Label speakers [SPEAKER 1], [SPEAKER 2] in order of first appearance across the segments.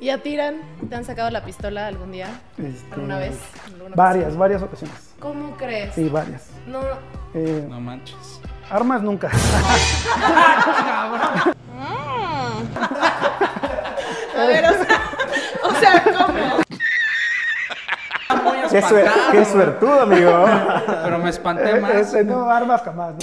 [SPEAKER 1] ¿Y a Tiran? ¿Te han sacado la pistola algún día?
[SPEAKER 2] Este,
[SPEAKER 1] ¿Alguna vez? ¿Alguna
[SPEAKER 2] Varias,
[SPEAKER 1] ocasión?
[SPEAKER 2] varias ocasiones.
[SPEAKER 1] ¿Cómo crees?
[SPEAKER 2] Sí, varias.
[SPEAKER 1] No,
[SPEAKER 2] Eh,
[SPEAKER 3] No manches.
[SPEAKER 2] Armas nunca.
[SPEAKER 1] a ver, o sea, o sea, ¿cómo?
[SPEAKER 4] Qué, suer- qué suertudo, amigo.
[SPEAKER 3] Pero me espanté
[SPEAKER 2] Eh,
[SPEAKER 3] más.
[SPEAKER 2] ese no, armas jamás. ¿no?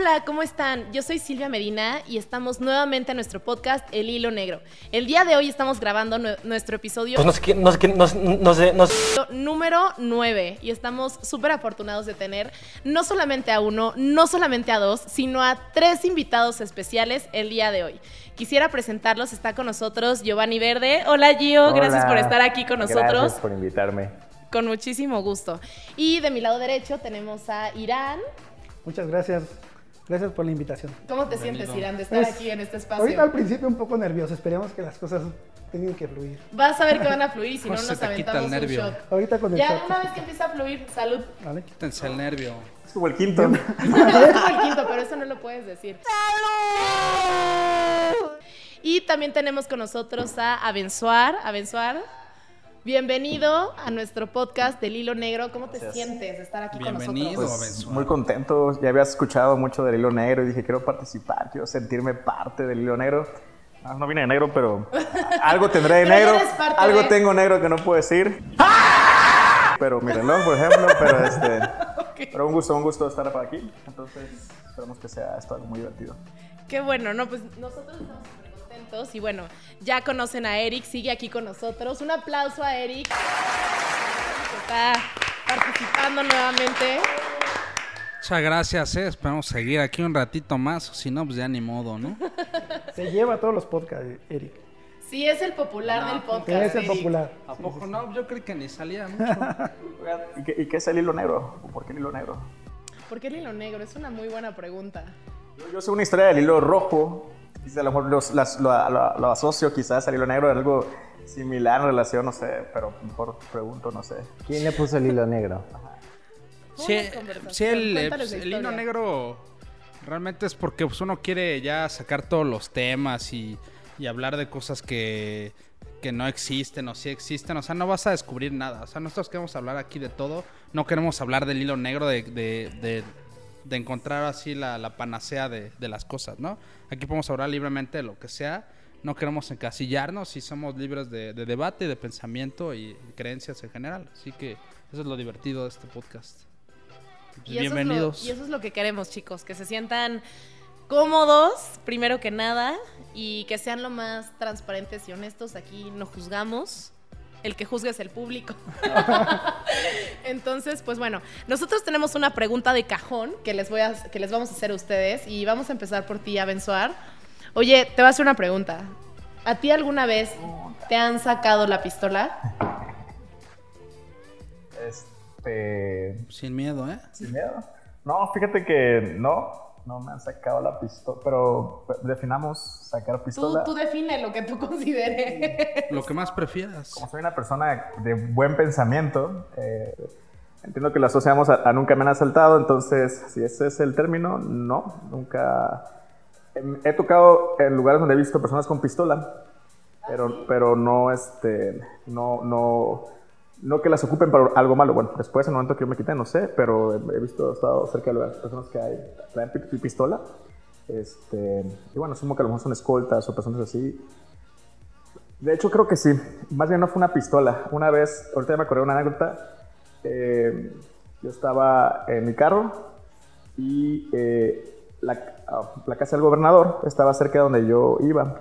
[SPEAKER 1] Hola, ¿cómo están? Yo soy Silvia Medina y estamos nuevamente en nuestro podcast El Hilo Negro. El día de hoy estamos grabando nue- nuestro episodio
[SPEAKER 4] Pues no sé quién, no sé quién, no, sé- no sé, no sé.
[SPEAKER 1] número 9 y estamos súper afortunados de tener no solamente a uno, no solamente a dos, sino a tres invitados especiales el día de hoy. Quisiera presentarlos, está con nosotros Giovanni Verde. Hola Gio, gracias
[SPEAKER 4] Hola.
[SPEAKER 1] por estar aquí con nosotros.
[SPEAKER 4] Gracias por invitarme.
[SPEAKER 1] Con muchísimo gusto. Y de mi lado derecho tenemos a Irán.
[SPEAKER 2] Muchas gracias. Gracias por la invitación.
[SPEAKER 1] ¿Cómo te sientes, Irán, de estar
[SPEAKER 2] Pues,
[SPEAKER 1] aquí en este
[SPEAKER 2] Ahorita al
[SPEAKER 1] espacio?
[SPEAKER 2] principio un poco nervioso. Esperemos que las cosas tengan que fluir.
[SPEAKER 1] Vas a ver que van a fluir, si no nos aventamos
[SPEAKER 3] el
[SPEAKER 1] un
[SPEAKER 3] nervio.
[SPEAKER 1] shot.
[SPEAKER 2] Ahorita con el
[SPEAKER 1] Ya
[SPEAKER 2] shot,
[SPEAKER 1] una vez que empieza a fluir, salud.
[SPEAKER 2] ¿vale?
[SPEAKER 3] Quítense el nervio.
[SPEAKER 4] Es como el quinto.
[SPEAKER 1] es como el quinto, pero eso no lo puedes decir. Y también tenemos con nosotros a Abenzuar. Abenzuar, bienvenido a nuestro podcast del Hilo Negro. ¿Cómo te sientes de estar aquí con
[SPEAKER 3] Bienvenido.
[SPEAKER 1] nosotros?
[SPEAKER 4] Pues, muy contento. Ya habías escuchado mucho del hilo negro y dije, quiero participar, quiero sentirme parte del hilo negro. Ah, no vine de negro, pero algo tendré de negro. Algo
[SPEAKER 1] de-
[SPEAKER 4] tengo negro que no puedo decir. Pero mi reloj, por ejemplo, pero este... Pero un gusto, un gusto estar por aquí. Entonces, esperamos que sea esto algo muy divertido.
[SPEAKER 1] Qué bueno, no, pues nosotros estamos y bueno, ya conocen a Eric, sigue aquí con nosotros. Un aplauso a Eric, que está participando nuevamente.
[SPEAKER 3] Muchas gracias, eh. Esperamos seguir aquí un ratito más. Si no, pues ya ni modo, ¿no?
[SPEAKER 2] Se lleva todos los podcasts, Eric.
[SPEAKER 1] Sí, es el popular del podcast.
[SPEAKER 2] Que es el
[SPEAKER 1] Eric.
[SPEAKER 2] popular.
[SPEAKER 3] ¿A poco no? Yo creo que ni salía mucho.
[SPEAKER 4] Oigan, ¿Y qué, y qué es el hilo negro? ¿Por qué el hilo negro?
[SPEAKER 1] ¿Por qué el hilo negro? Es una muy buena pregunta.
[SPEAKER 4] Yo, yo sé una historia del hilo rojo. A lo mejor los- las- lo, lo- lo asocio quizás al hilo negro, algo similar en relación, no sé, pero mejor pregunto, no sé.
[SPEAKER 5] ¿Quién le puso el hilo negro?
[SPEAKER 3] Sí, sí, el, pues, el hilo negro realmente es porque pues, uno quiere ya sacar todos los temas y, y hablar de cosas que, que no existen o sí existen. O sea, no vas a descubrir nada. O sea, nosotros queremos hablar aquí de todo. No queremos hablar del hilo negro de, de, de- de encontrar así la, la panacea de, de las cosas, ¿no? Aquí podemos hablar libremente de lo que sea. No queremos encasillarnos y somos libres de, de debate, de pensamiento y creencias en general. Así que eso es lo divertido de este podcast.
[SPEAKER 1] Y eso es lo-
[SPEAKER 3] bienvenidos.
[SPEAKER 1] y eso es lo que queremos, chicos, que se sientan cómodos, primero que nada, y que sean lo más transparentes y honestos. Aquí no juzgamos. El que juzga es el público. Entonces, pues bueno, nosotros tenemos una pregunta de cajón que les, voy a, que les vamos a hacer a ustedes y vamos a empezar por ti, Abenzuar. Oye, te voy a hacer una pregunta. ¿A ti alguna vez te han sacado la pistola?
[SPEAKER 4] Este.
[SPEAKER 3] Sin miedo, ¿eh?
[SPEAKER 4] ¿Sin miedo? No, fíjate que no. No me han sacado la pistola, pero definamos sacar
[SPEAKER 1] Tú,
[SPEAKER 4] pistola.
[SPEAKER 1] tú define lo que tú consideres.
[SPEAKER 3] Lo que más prefieras.
[SPEAKER 4] Como soy una persona de buen pensamiento, eh, entiendo que lo asociamos a, a nunca me han asaltado, entonces, si ese es el término, no, nunca. Em, He tocado en lugares donde he visto personas con pistola, pero, pero no, este, no, no, no que las ocupen para algo malo. Bueno, después, en el momento que yo me quité, no sé, pero he visto, he estado cerca de lugares, personas que hay, traen pi- pi- pistola. Este, y bueno, asumo que a lo mejor son escoltas o personas así. De hecho, creo que sí. Más bien no fue una pistola. Una vez, ahorita me acordé una anécdota. eh, yo estaba en mi carro y eh, la, ah, la casa del gobernador estaba cerca de donde yo iba.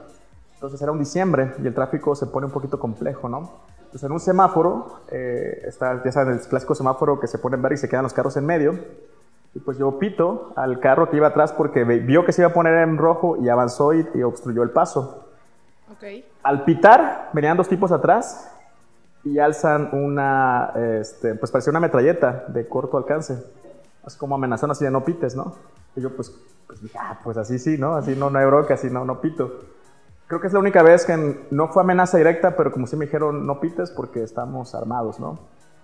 [SPEAKER 4] Entonces era un diciembre y el tráfico se pone un poquito complejo, ¿no? Entonces en un semáforo, eh, está, ya saben, el clásico semáforo que se pone en verde y se quedan los carros en medio. Y pues yo pito al carro que iba atrás porque vio que se iba a poner en rojo y avanzó y- y obstruyó el paso.
[SPEAKER 1] Ok.
[SPEAKER 4] Al pitar, venían dos tipos atrás y alzan una, este, pues parecía una metralleta de corto alcance. Es como amenazando así de no pites, ¿no? Y yo pues, pues dije, ah, pues así sí, ¿no? Así no, no hay bronca, así no, no pito. Creo que es la única vez que no fue amenaza directa, pero como sí me dijeron no pites porque estamos armados, ¿no?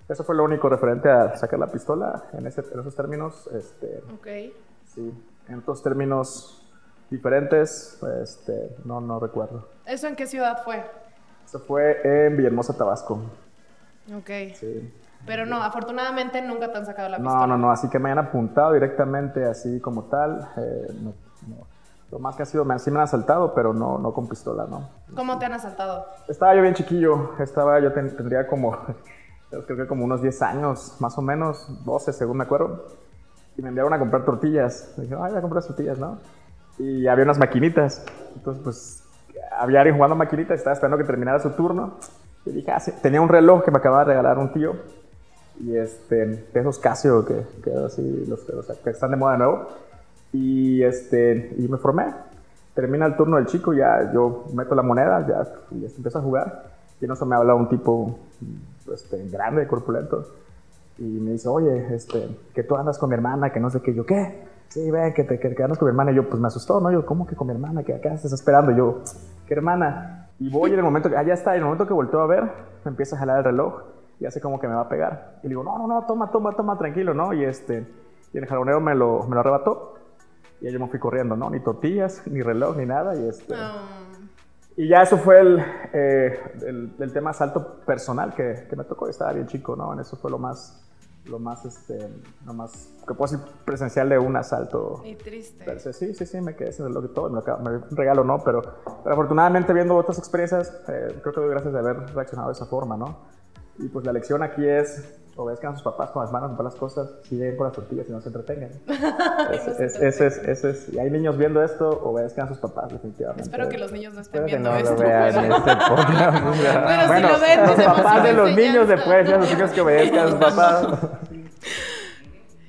[SPEAKER 4] Eso fue lo único referente a sacar la pistola en, ese- en esos términos. Este,
[SPEAKER 1] Ok.
[SPEAKER 4] Sí, en otros términos, diferentes, este, no, no recuerdo.
[SPEAKER 1] ¿Eso en qué ciudad fue?
[SPEAKER 4] Eso fue en Villahermosa, Tabasco.
[SPEAKER 1] Ok.
[SPEAKER 4] Sí.
[SPEAKER 1] Pero no, afortunadamente nunca te han sacado la
[SPEAKER 4] No,
[SPEAKER 1] pistola.
[SPEAKER 4] no, no, así que me hayan apuntado directamente así como tal. eh, no, no. Lo más que ha sido, me, sí me han asaltado, pero no, no con pistola, ¿no?
[SPEAKER 1] ¿Cómo te han asaltado?
[SPEAKER 4] Estaba yo bien chiquillo, estaba, yo ten- tendría como, creo que como unos 10 años, más o menos, 12 según me acuerdo. Y me enviaron a comprar tortillas. Me dijeron, ay, voy a comprar tortillas, ¿no? Y había unas maquinitas. Entonces, pues, había alguien jugando maquinitas, estaba esperando que terminara su turno. Y dije, ah, sí. tenía un reloj que me acababa de regalar un tío. Y este, de esos Casio que, que así, los, los que están de moda de nuevo. Y, este, y me formé. Termina el turno del chico, ya yo meto la moneda, ya, y este, empiezo a jugar. Y en eso me habla un tipo este, grande, corpulento. Y me dice, oye, este, que tú andas con mi hermana, que no sé qué. Yo, ¿qué? Sí, ven, que, te, que, que andas con mi hermana. Y yo, pues me asustó, ¿no? Yo, ¿cómo que con mi hermana? Que acá estás esperando. Y yo, ¿qué hermana? Y voy en el momento que, ah, ya está, en el momento que volteo a ver, me empieza a jalar el reloj y hace como que me va a pegar. Y le digo, no, no, no, toma, toma, toma, tranquilo, ¿no? Y este, y el jalonero me lo, me lo arrebató. Y yo me fui corriendo, ¿no? Ni tortillas, ni reloj, ni nada. Y este...
[SPEAKER 1] Um,
[SPEAKER 4] Y ya eso fue el, eh, el, el tema asalto personal que, que me tocó. Estaba bien chico, ¿no? En eso fue lo más, lo más, este, lo más, que puedo decir presencial de un asalto.
[SPEAKER 1] y triste.
[SPEAKER 4] Per se. Sí, sí, sí, me quedé sin reloj y todo. Me, lo me regalo, ¿no? Pero, pero afortunadamente viendo otras experiencias, eh, creo que doy gracias de haber reaccionado de esa forma, ¿no? Y pues la lección aquí es, obedezcan a sus papás con las manos para las cosas, si lleguen por las tortillas y no se entretengan. Es- es- Ese es, ese es, y hay niños viendo esto, obedezcan a sus papás, definitivamente.
[SPEAKER 1] Espero que los niños no estén
[SPEAKER 5] Espero que
[SPEAKER 1] viendo
[SPEAKER 5] no
[SPEAKER 1] esto.
[SPEAKER 5] lo vean
[SPEAKER 1] pero-
[SPEAKER 5] este podcast. o sea,
[SPEAKER 1] Pero si lo ven,
[SPEAKER 4] los papás de los niños después a sus hijos que obedezcan a sus papás.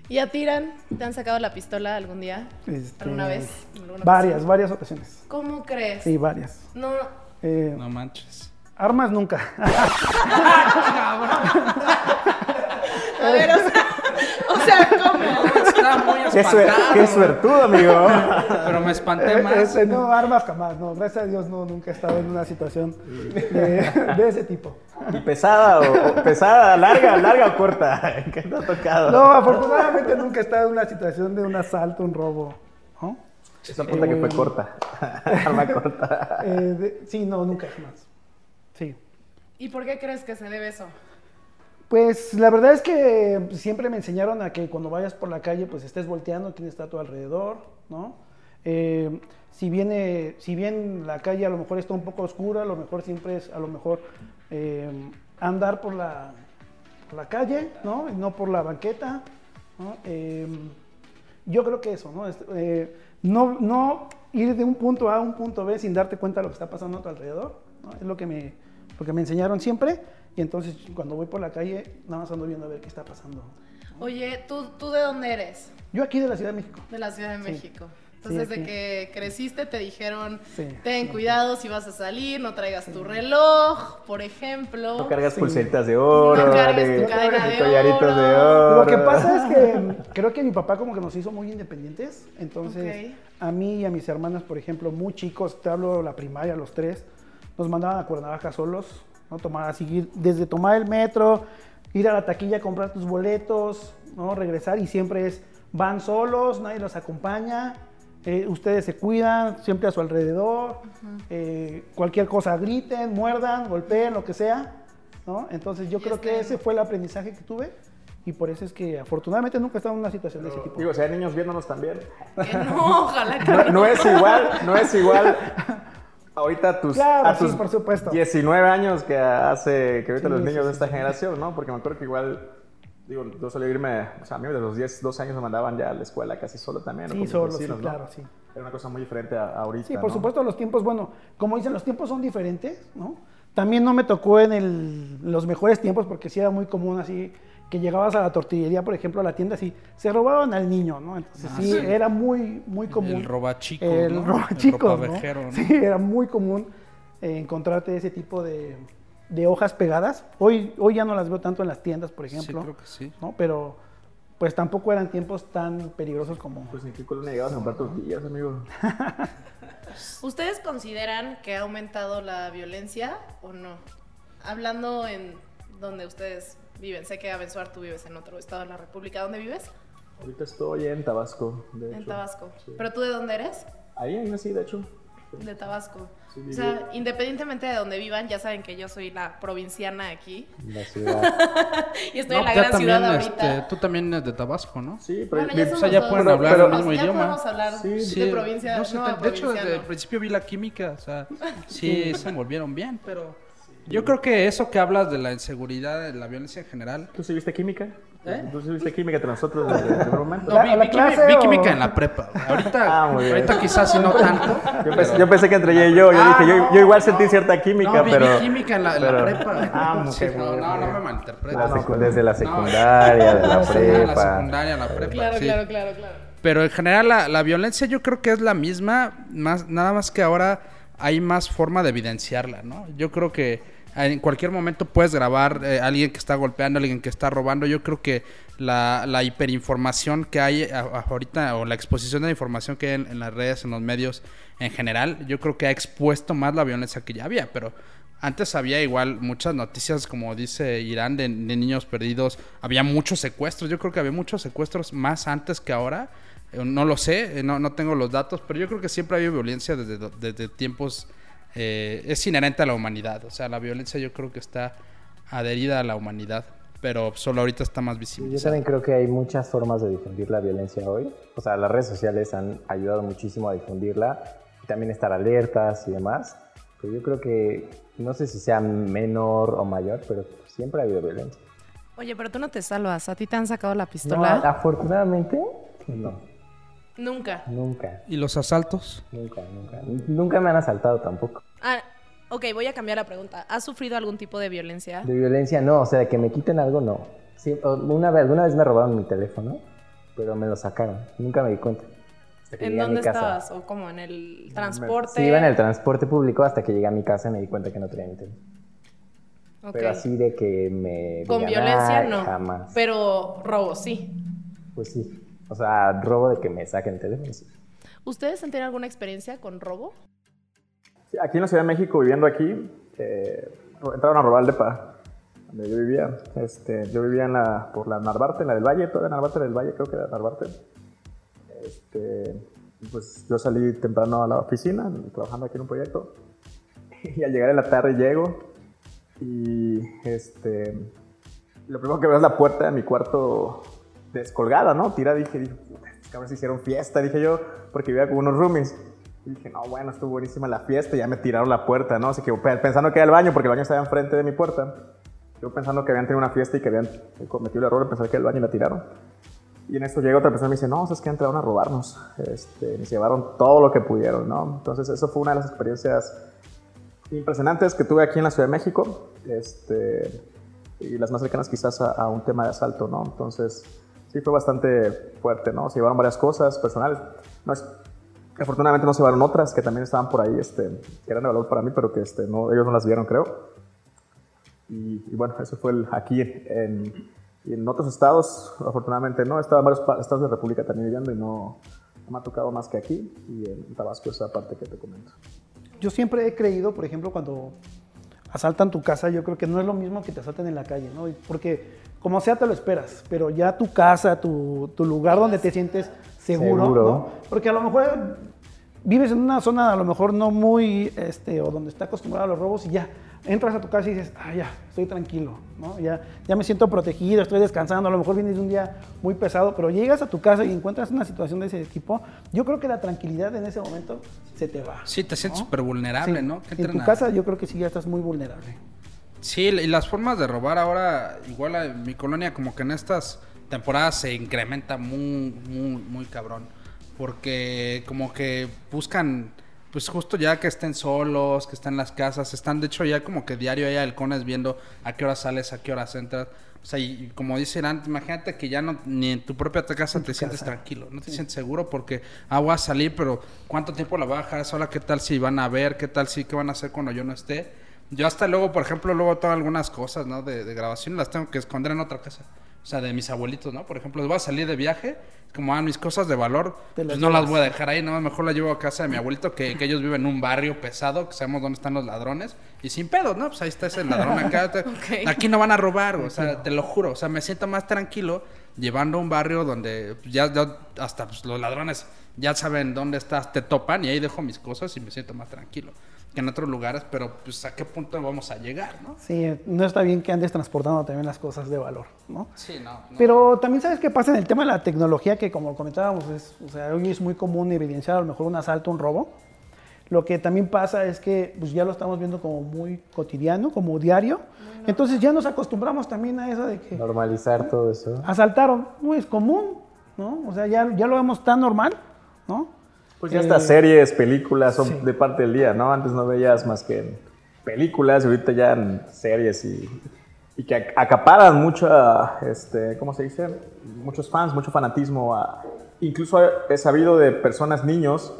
[SPEAKER 1] ¿Y a Tiran? ¿Te han sacado la pistola algún día?
[SPEAKER 2] Este,
[SPEAKER 1] ¿Alguna vez? ¿Alguna
[SPEAKER 2] Varias,
[SPEAKER 1] ocasión?
[SPEAKER 2] varias ocasiones.
[SPEAKER 1] ¿Cómo crees?
[SPEAKER 2] Sí, varias.
[SPEAKER 1] No,
[SPEAKER 2] Eh,
[SPEAKER 3] No manches.
[SPEAKER 2] Armas nunca.
[SPEAKER 1] a ver, o sea, o sea, ¿cómo?
[SPEAKER 3] Estaba muy
[SPEAKER 4] Qué, suer-
[SPEAKER 3] espantado.
[SPEAKER 4] qué suertudo, amigo.
[SPEAKER 3] Pero me espanté
[SPEAKER 2] Eh,
[SPEAKER 3] más.
[SPEAKER 2] este, no, armas jamás, no. Gracias a Dios no, nunca he estado en una situación de, de ese tipo.
[SPEAKER 4] ¿Y pesada o, o pesada, larga, larga o corta? ¿Qué te ha tocado?
[SPEAKER 2] No, afortunadamente nunca he estado en una situación de un asalto, un robo. ¿no?
[SPEAKER 4] Esa punta que fue corta. Arma corta.
[SPEAKER 2] Eh, de- sí, no, nunca jamás. Sí.
[SPEAKER 1] ¿Y por qué crees que se debe eso?
[SPEAKER 2] Pues la verdad es que siempre me enseñaron a que cuando vayas por la calle, pues estés volteando quién está a tu alrededor, ¿no? Eh, si, viene, si bien la calle a lo mejor está un poco oscura, lo mejor siempre es a lo mejor eh, andar por la, la calle, ¿no? No por la banqueta. Eh, yo creo que eso, ¿no? Es, eh, no, no ir de un punto A a un punto B sin darte cuenta de lo que está pasando a tu alrededor. Es lo que me, lo que me enseñaron siempre. Y entonces cuando voy por la calle, nada más ando viendo a ver qué está pasando.
[SPEAKER 1] Oye, ¿tú, ¿tú de dónde eres?
[SPEAKER 2] Yo aquí de la Ciudad de México.
[SPEAKER 1] De la Ciudad de
[SPEAKER 2] Sí.
[SPEAKER 1] México.
[SPEAKER 2] Sí,
[SPEAKER 1] Entonces, desde
[SPEAKER 2] aquí.
[SPEAKER 1] que creciste te dijeron,
[SPEAKER 2] Sí,
[SPEAKER 1] ten
[SPEAKER 2] sí.
[SPEAKER 1] cuidado si vas a salir, no traigas tu reloj, por ejemplo.
[SPEAKER 4] No cargas pulseritas de oro,
[SPEAKER 1] No cargues tu cadena de
[SPEAKER 4] collaritos
[SPEAKER 1] oro.
[SPEAKER 4] de oro.
[SPEAKER 2] Lo que pasa es que creo que mi papá como que nos hizo muy independientes. Entonces,
[SPEAKER 1] Ok.
[SPEAKER 2] a mí y a mis hermanas, por ejemplo, muy chicos, te hablo la primaria, los tres, nos mandaban a Cuernavaca solos, ¿no? Tomar, a seguir, desde tomar el metro, ir a la taquilla a comprar tus boletos, ¿no? Regresar y siempre es, van solos, nadie los acompaña, eh, ustedes se cuidan, siempre a su alrededor, eh, cualquier cosa griten, muerdan, golpeen, lo que sea, ¿no? Entonces yo
[SPEAKER 1] Y
[SPEAKER 2] creo que ese fue el aprendizaje que tuve y por eso es que afortunadamente nunca he estado en una situación de ese tipo.
[SPEAKER 4] Digo, si hay niños viéndonos también.
[SPEAKER 1] Que no, ojalá que
[SPEAKER 4] No, no es igual, no es igual. Ahorita a tus,
[SPEAKER 2] Claro,
[SPEAKER 4] a
[SPEAKER 2] sí,
[SPEAKER 4] tus
[SPEAKER 2] por supuesto.
[SPEAKER 4] 19 años que hace que ahorita
[SPEAKER 2] Sí,
[SPEAKER 4] los niños
[SPEAKER 2] sí,
[SPEAKER 4] de esta generación, ¿no? Porque me acuerdo que igual, digo, yo solía irme, o sea, a mí desde los 10, 12 años me mandaban ya a la escuela casi solo también.
[SPEAKER 2] Sí, solo, sí, claro, sí.
[SPEAKER 4] Era una cosa muy diferente a, a ahorita.
[SPEAKER 2] Sí, por
[SPEAKER 4] ¿no?
[SPEAKER 2] supuesto, los tiempos, bueno, como dicen, los tiempos son diferentes, ¿no? También no me tocó en el- los mejores tiempos porque sí era muy común así que llegabas a la tortillería, por ejemplo, a la tienda, así, se robaban al niño, ¿no? Entonces sí,
[SPEAKER 3] sí.
[SPEAKER 2] era muy, muy común.
[SPEAKER 3] El robachico,
[SPEAKER 2] El
[SPEAKER 3] ¿no?
[SPEAKER 2] robachico,
[SPEAKER 3] El
[SPEAKER 2] ¿no?
[SPEAKER 3] ¿no?
[SPEAKER 2] Sí, era muy común eh, encontrarte ese tipo de, de hojas pegadas. Hoy, hoy ya no las veo tanto en las tiendas, por ejemplo.
[SPEAKER 3] Sí, creo que sí.
[SPEAKER 2] ¿no? Pero pues tampoco eran tiempos tan peligrosos como...
[SPEAKER 4] Pues ni qué colonia llegabas a comprar tortillas, amigo.
[SPEAKER 1] ¿Ustedes consideran que ha aumentado la violencia o no? Hablando en donde ustedes viven. Sé que Abenzuar tú vives en otro estado de la República. ¿Dónde vives?
[SPEAKER 4] Ahorita estoy en Tabasco, de
[SPEAKER 1] En
[SPEAKER 4] hecho.
[SPEAKER 1] Tabasco.
[SPEAKER 4] Sí.
[SPEAKER 1] ¿Pero tú de dónde eres?
[SPEAKER 4] Ahí, ahí nací, de hecho.
[SPEAKER 1] De Tabasco.
[SPEAKER 4] Sí,
[SPEAKER 1] o sea, independientemente de donde vivan, ya saben que yo soy la provinciana aquí.
[SPEAKER 5] La ciudad.
[SPEAKER 1] y estoy
[SPEAKER 3] No,
[SPEAKER 1] en la gran ciudad
[SPEAKER 3] también,
[SPEAKER 1] ahorita.
[SPEAKER 3] este, tú también eres de Tabasco, ¿no?
[SPEAKER 4] Sí, pero
[SPEAKER 1] Bueno, ya somos
[SPEAKER 3] o sea, ya
[SPEAKER 1] dos.
[SPEAKER 3] pueden
[SPEAKER 4] Pero-
[SPEAKER 3] hablar
[SPEAKER 4] pero-
[SPEAKER 3] el mismo
[SPEAKER 1] ya
[SPEAKER 3] idioma.
[SPEAKER 1] podemos hablar
[SPEAKER 4] Sí,
[SPEAKER 1] de provincia.
[SPEAKER 3] no
[SPEAKER 1] no,
[SPEAKER 3] de hecho, desde el principio vi la química, o sea, sí se envolvieron bien, pero yo creo que eso que hablas de la inseguridad, de la violencia en general.
[SPEAKER 4] ¿Tú sí viste química?
[SPEAKER 3] ¿Eh?
[SPEAKER 4] ¿Tú sí viste química entre nosotros desde el primer momento?
[SPEAKER 3] No,
[SPEAKER 2] ¿La-
[SPEAKER 3] vi, vi
[SPEAKER 2] clase
[SPEAKER 3] vi
[SPEAKER 2] o-
[SPEAKER 3] química en la prepa. Ahorita,
[SPEAKER 4] Ah, muy bien.
[SPEAKER 3] ahorita quizás sí no tanto.
[SPEAKER 4] Yo pensé, yo pensé que entre ella y yo, yo
[SPEAKER 3] Ah,
[SPEAKER 4] dije, yo,
[SPEAKER 3] no,
[SPEAKER 4] yo igual sentí cierta química,
[SPEAKER 3] no, vi,
[SPEAKER 4] pero...
[SPEAKER 3] vi química en la, en la
[SPEAKER 4] pero-
[SPEAKER 3] prepa.
[SPEAKER 4] Ah,
[SPEAKER 3] Sí,
[SPEAKER 4] ok,
[SPEAKER 3] no,
[SPEAKER 4] muy
[SPEAKER 3] no, no me malinterpretes.
[SPEAKER 5] Desde la
[SPEAKER 3] no,
[SPEAKER 5] secundaria, de la prepa.
[SPEAKER 3] La secundaria, la prepa.
[SPEAKER 1] Claro,
[SPEAKER 3] sí.
[SPEAKER 1] claro, claro, claro.
[SPEAKER 3] Pero en general la, la violencia yo creo que es la misma, más, nada más que ahora hay más forma de evidenciarla, ¿no? Yo creo que en cualquier momento puedes grabar eh, a alguien que está golpeando, a alguien que está robando. Yo creo que la, la hiperinformación que hay ahorita, o la exposición de la información que hay en, las redes, en los medios en general, yo creo que ha expuesto más la violencia que ya había, pero... Antes había igual muchas noticias, como dice Irán, de, de niños perdidos. Había muchos secuestros. Yo creo que había muchos secuestros más antes que ahora. Eh, No lo sé, eh, no, no tengo los datos, pero yo creo que siempre ha habido violencia desde, desde tiempos... eh, es inherente a la humanidad. O sea, la violencia yo creo que está adherida a la humanidad, pero solo ahorita está más
[SPEAKER 5] Yo
[SPEAKER 3] visible.
[SPEAKER 5] también creo que hay muchas formas de difundir la violencia hoy. O sea, las redes sociales han ayudado muchísimo a difundirla y también estar alertas y demás. Pero yo creo que, no sé si sea menor o mayor, pero siempre ha habido violencia.
[SPEAKER 1] Oye, pero tú no te salvas. ¿A ti te han sacado la
[SPEAKER 5] No,
[SPEAKER 1] pistola?
[SPEAKER 5] afortunadamente, no.
[SPEAKER 1] Nunca.
[SPEAKER 5] Nunca,
[SPEAKER 3] ¿Y los asaltos?
[SPEAKER 5] nunca, nunca. Nunca me han asaltado tampoco.
[SPEAKER 1] Ah, ok, voy a cambiar la pregunta. ¿Has sufrido algún tipo de violencia?
[SPEAKER 5] De violencia no, o sea, de que me quiten algo no. Sí, una vez, alguna vez me robaron mi teléfono, pero me lo sacaron. Nunca me di cuenta.
[SPEAKER 1] ¿En dónde estabas? ¿O cómo? ¿En el transporte?
[SPEAKER 5] Sí, iba en el transporte público hasta que llegué a mi casa y me di cuenta que no tenía mi teléfono.
[SPEAKER 1] Ok.
[SPEAKER 5] Pero así de que me...
[SPEAKER 1] Con violencia
[SPEAKER 5] "Ay,
[SPEAKER 1] no.
[SPEAKER 5] Jamás.
[SPEAKER 1] Pero robo, sí.
[SPEAKER 5] Pues sí. O sea, robo de que me saquen el teléfono, sí.
[SPEAKER 1] ¿Ustedes han tenido alguna experiencia con robo?
[SPEAKER 4] Sí, Aquí en la Ciudad de México, viviendo aquí, eh, entraron a robar el depa donde yo vivía. Este, yo vivía en la, por la Narvarte, en la del Valle, toda Narvarte del Valle, creo que era Narvarte. Este, pues yo salí temprano a la oficina, trabajando aquí en un proyecto. Y al llegar en la tarde llego y este, lo primero que veo es la puerta de mi cuarto descolgada, ¿no? Tira, dije, dije, estos cabrones hicieron fiesta, dije yo, porque vivía con unos roomies. Y dije, no, bueno, estuvo buenísima la fiesta, y ya me tiraron la puerta, ¿no? Así que pe- pensando que era el baño, porque el baño estaba enfrente de mi puerta. Yo pensando que habían tenido una fiesta y que habían cometido el error de pensar que era el baño y la tiraron. Y en esto llega otra persona y me dice, no, es que entraron a robarnos. Este, se llevaron todo lo que pudieron, ¿no? Entonces, eso fue una de las experiencias impresionantes que tuve aquí en la Ciudad de México. Este, y las más cercanas quizás a, a un tema de asalto, ¿no? Entonces, sí fue bastante fuerte, ¿no? Se llevaron varias cosas personales. No es, afortunadamente no se llevaron otras que también estaban por ahí, este, que eran de valor para mí, pero que este, no, ellos no las vieron, creo. Y, y bueno, eso fue el, aquí en, en otros estados, afortunadamente no. He estado en varios estados de República también viviendo y no, no me ha tocado más que aquí y en Tabasco esa parte que te comento.
[SPEAKER 2] Yo siempre he creído, por ejemplo, cuando asaltan tu casa, yo creo que no es lo mismo que te asalten en la calle, ¿no? Porque como sea te lo esperas, pero ya tu casa, tu, tu lugar donde te sientes seguro,
[SPEAKER 5] Seguro.
[SPEAKER 2] ¿no? Porque a lo mejor vives en una zona a lo mejor no muy, este, o donde está acostumbrado a los robos y ya entras a tu casa y dices, ah, ya, estoy tranquilo, ¿no? Ya, ya me siento protegido, estoy descansando, a lo mejor vienes de un día muy pesado, pero llegas a tu casa y encuentras una situación de ese tipo, yo creo que la tranquilidad en ese momento se te va.
[SPEAKER 3] Sí, te sientes
[SPEAKER 2] ¿no?
[SPEAKER 3] súper vulnerable,
[SPEAKER 2] Sí.
[SPEAKER 3] ¿no?
[SPEAKER 2] En tu casa yo creo que sí ya estás muy vulnerable.
[SPEAKER 3] Sí, y las formas de robar ahora, igual en mi colonia, como que en estas temporadas se incrementa muy, muy, muy cabrón. Porque como que buscan, pues justo ya que estén solos, que estén en las casas, están de hecho ya como que diario hay halcones viendo a qué hora sales, a qué horas entras. O sea, y, como dice Irán, imagínate que ya no, ni en tu propia casa te sientes tranquilo, no te sientes seguro porque, ah, voy a salir, pero ¿cuánto tiempo la voy a dejar sola? ¿Qué tal si van a ver? ¿Qué tal si qué van a hacer cuando yo no esté? Yo hasta luego, por ejemplo, luego tengo algunas cosas, ¿no? De, de grabación las tengo que esconder en otra casa. O sea, de mis abuelitos, ¿no? Por ejemplo, voy a salir de viaje, como ah, mis cosas de valor, pues no las voy a dejar ahí, ¿no? Mejor las llevo a casa de mi abuelito, que, que ellos viven en un barrio pesado, que sabemos dónde están los ladrones, y sin pedos, ¿no? Pues ahí está ese ladrón acá. Aquí no van a robar, o sea, te lo juro. O sea, me siento más tranquilo llevando a un barrio donde ya, ya hasta pues, los ladrones ya saben dónde estás, te topan y ahí dejo mis cosas y me siento más tranquilo que en otros lugares, pero pues a qué punto vamos a llegar, ¿no?
[SPEAKER 2] Sí, no está bien que andes transportando también las cosas de valor, ¿no?
[SPEAKER 3] Sí, no. no.
[SPEAKER 2] Pero también sabes qué pasa en el tema de la tecnología, que como comentábamos, es, o sea, hoy es muy común evidenciar a lo mejor un asalto, un robo. Lo que también pasa es que pues, ya lo estamos viendo como muy cotidiano, como diario. Entonces ya nos acostumbramos también a eso de que
[SPEAKER 5] Normalizar todo eso.
[SPEAKER 2] asaltaron, no es común, ¿no? O sea, ya, ya lo vemos tan normal, ¿no?
[SPEAKER 4] Pues ya
[SPEAKER 2] Eh,
[SPEAKER 4] estas series, películas son
[SPEAKER 2] sí.
[SPEAKER 4] de parte del día, ¿no? Antes no veías más que en películas y ahorita ya en series y, y que ac- acaparan mucha, este, ¿cómo se dice? Muchos fans, mucho fanatismo. a- incluso he sabido de personas, niños,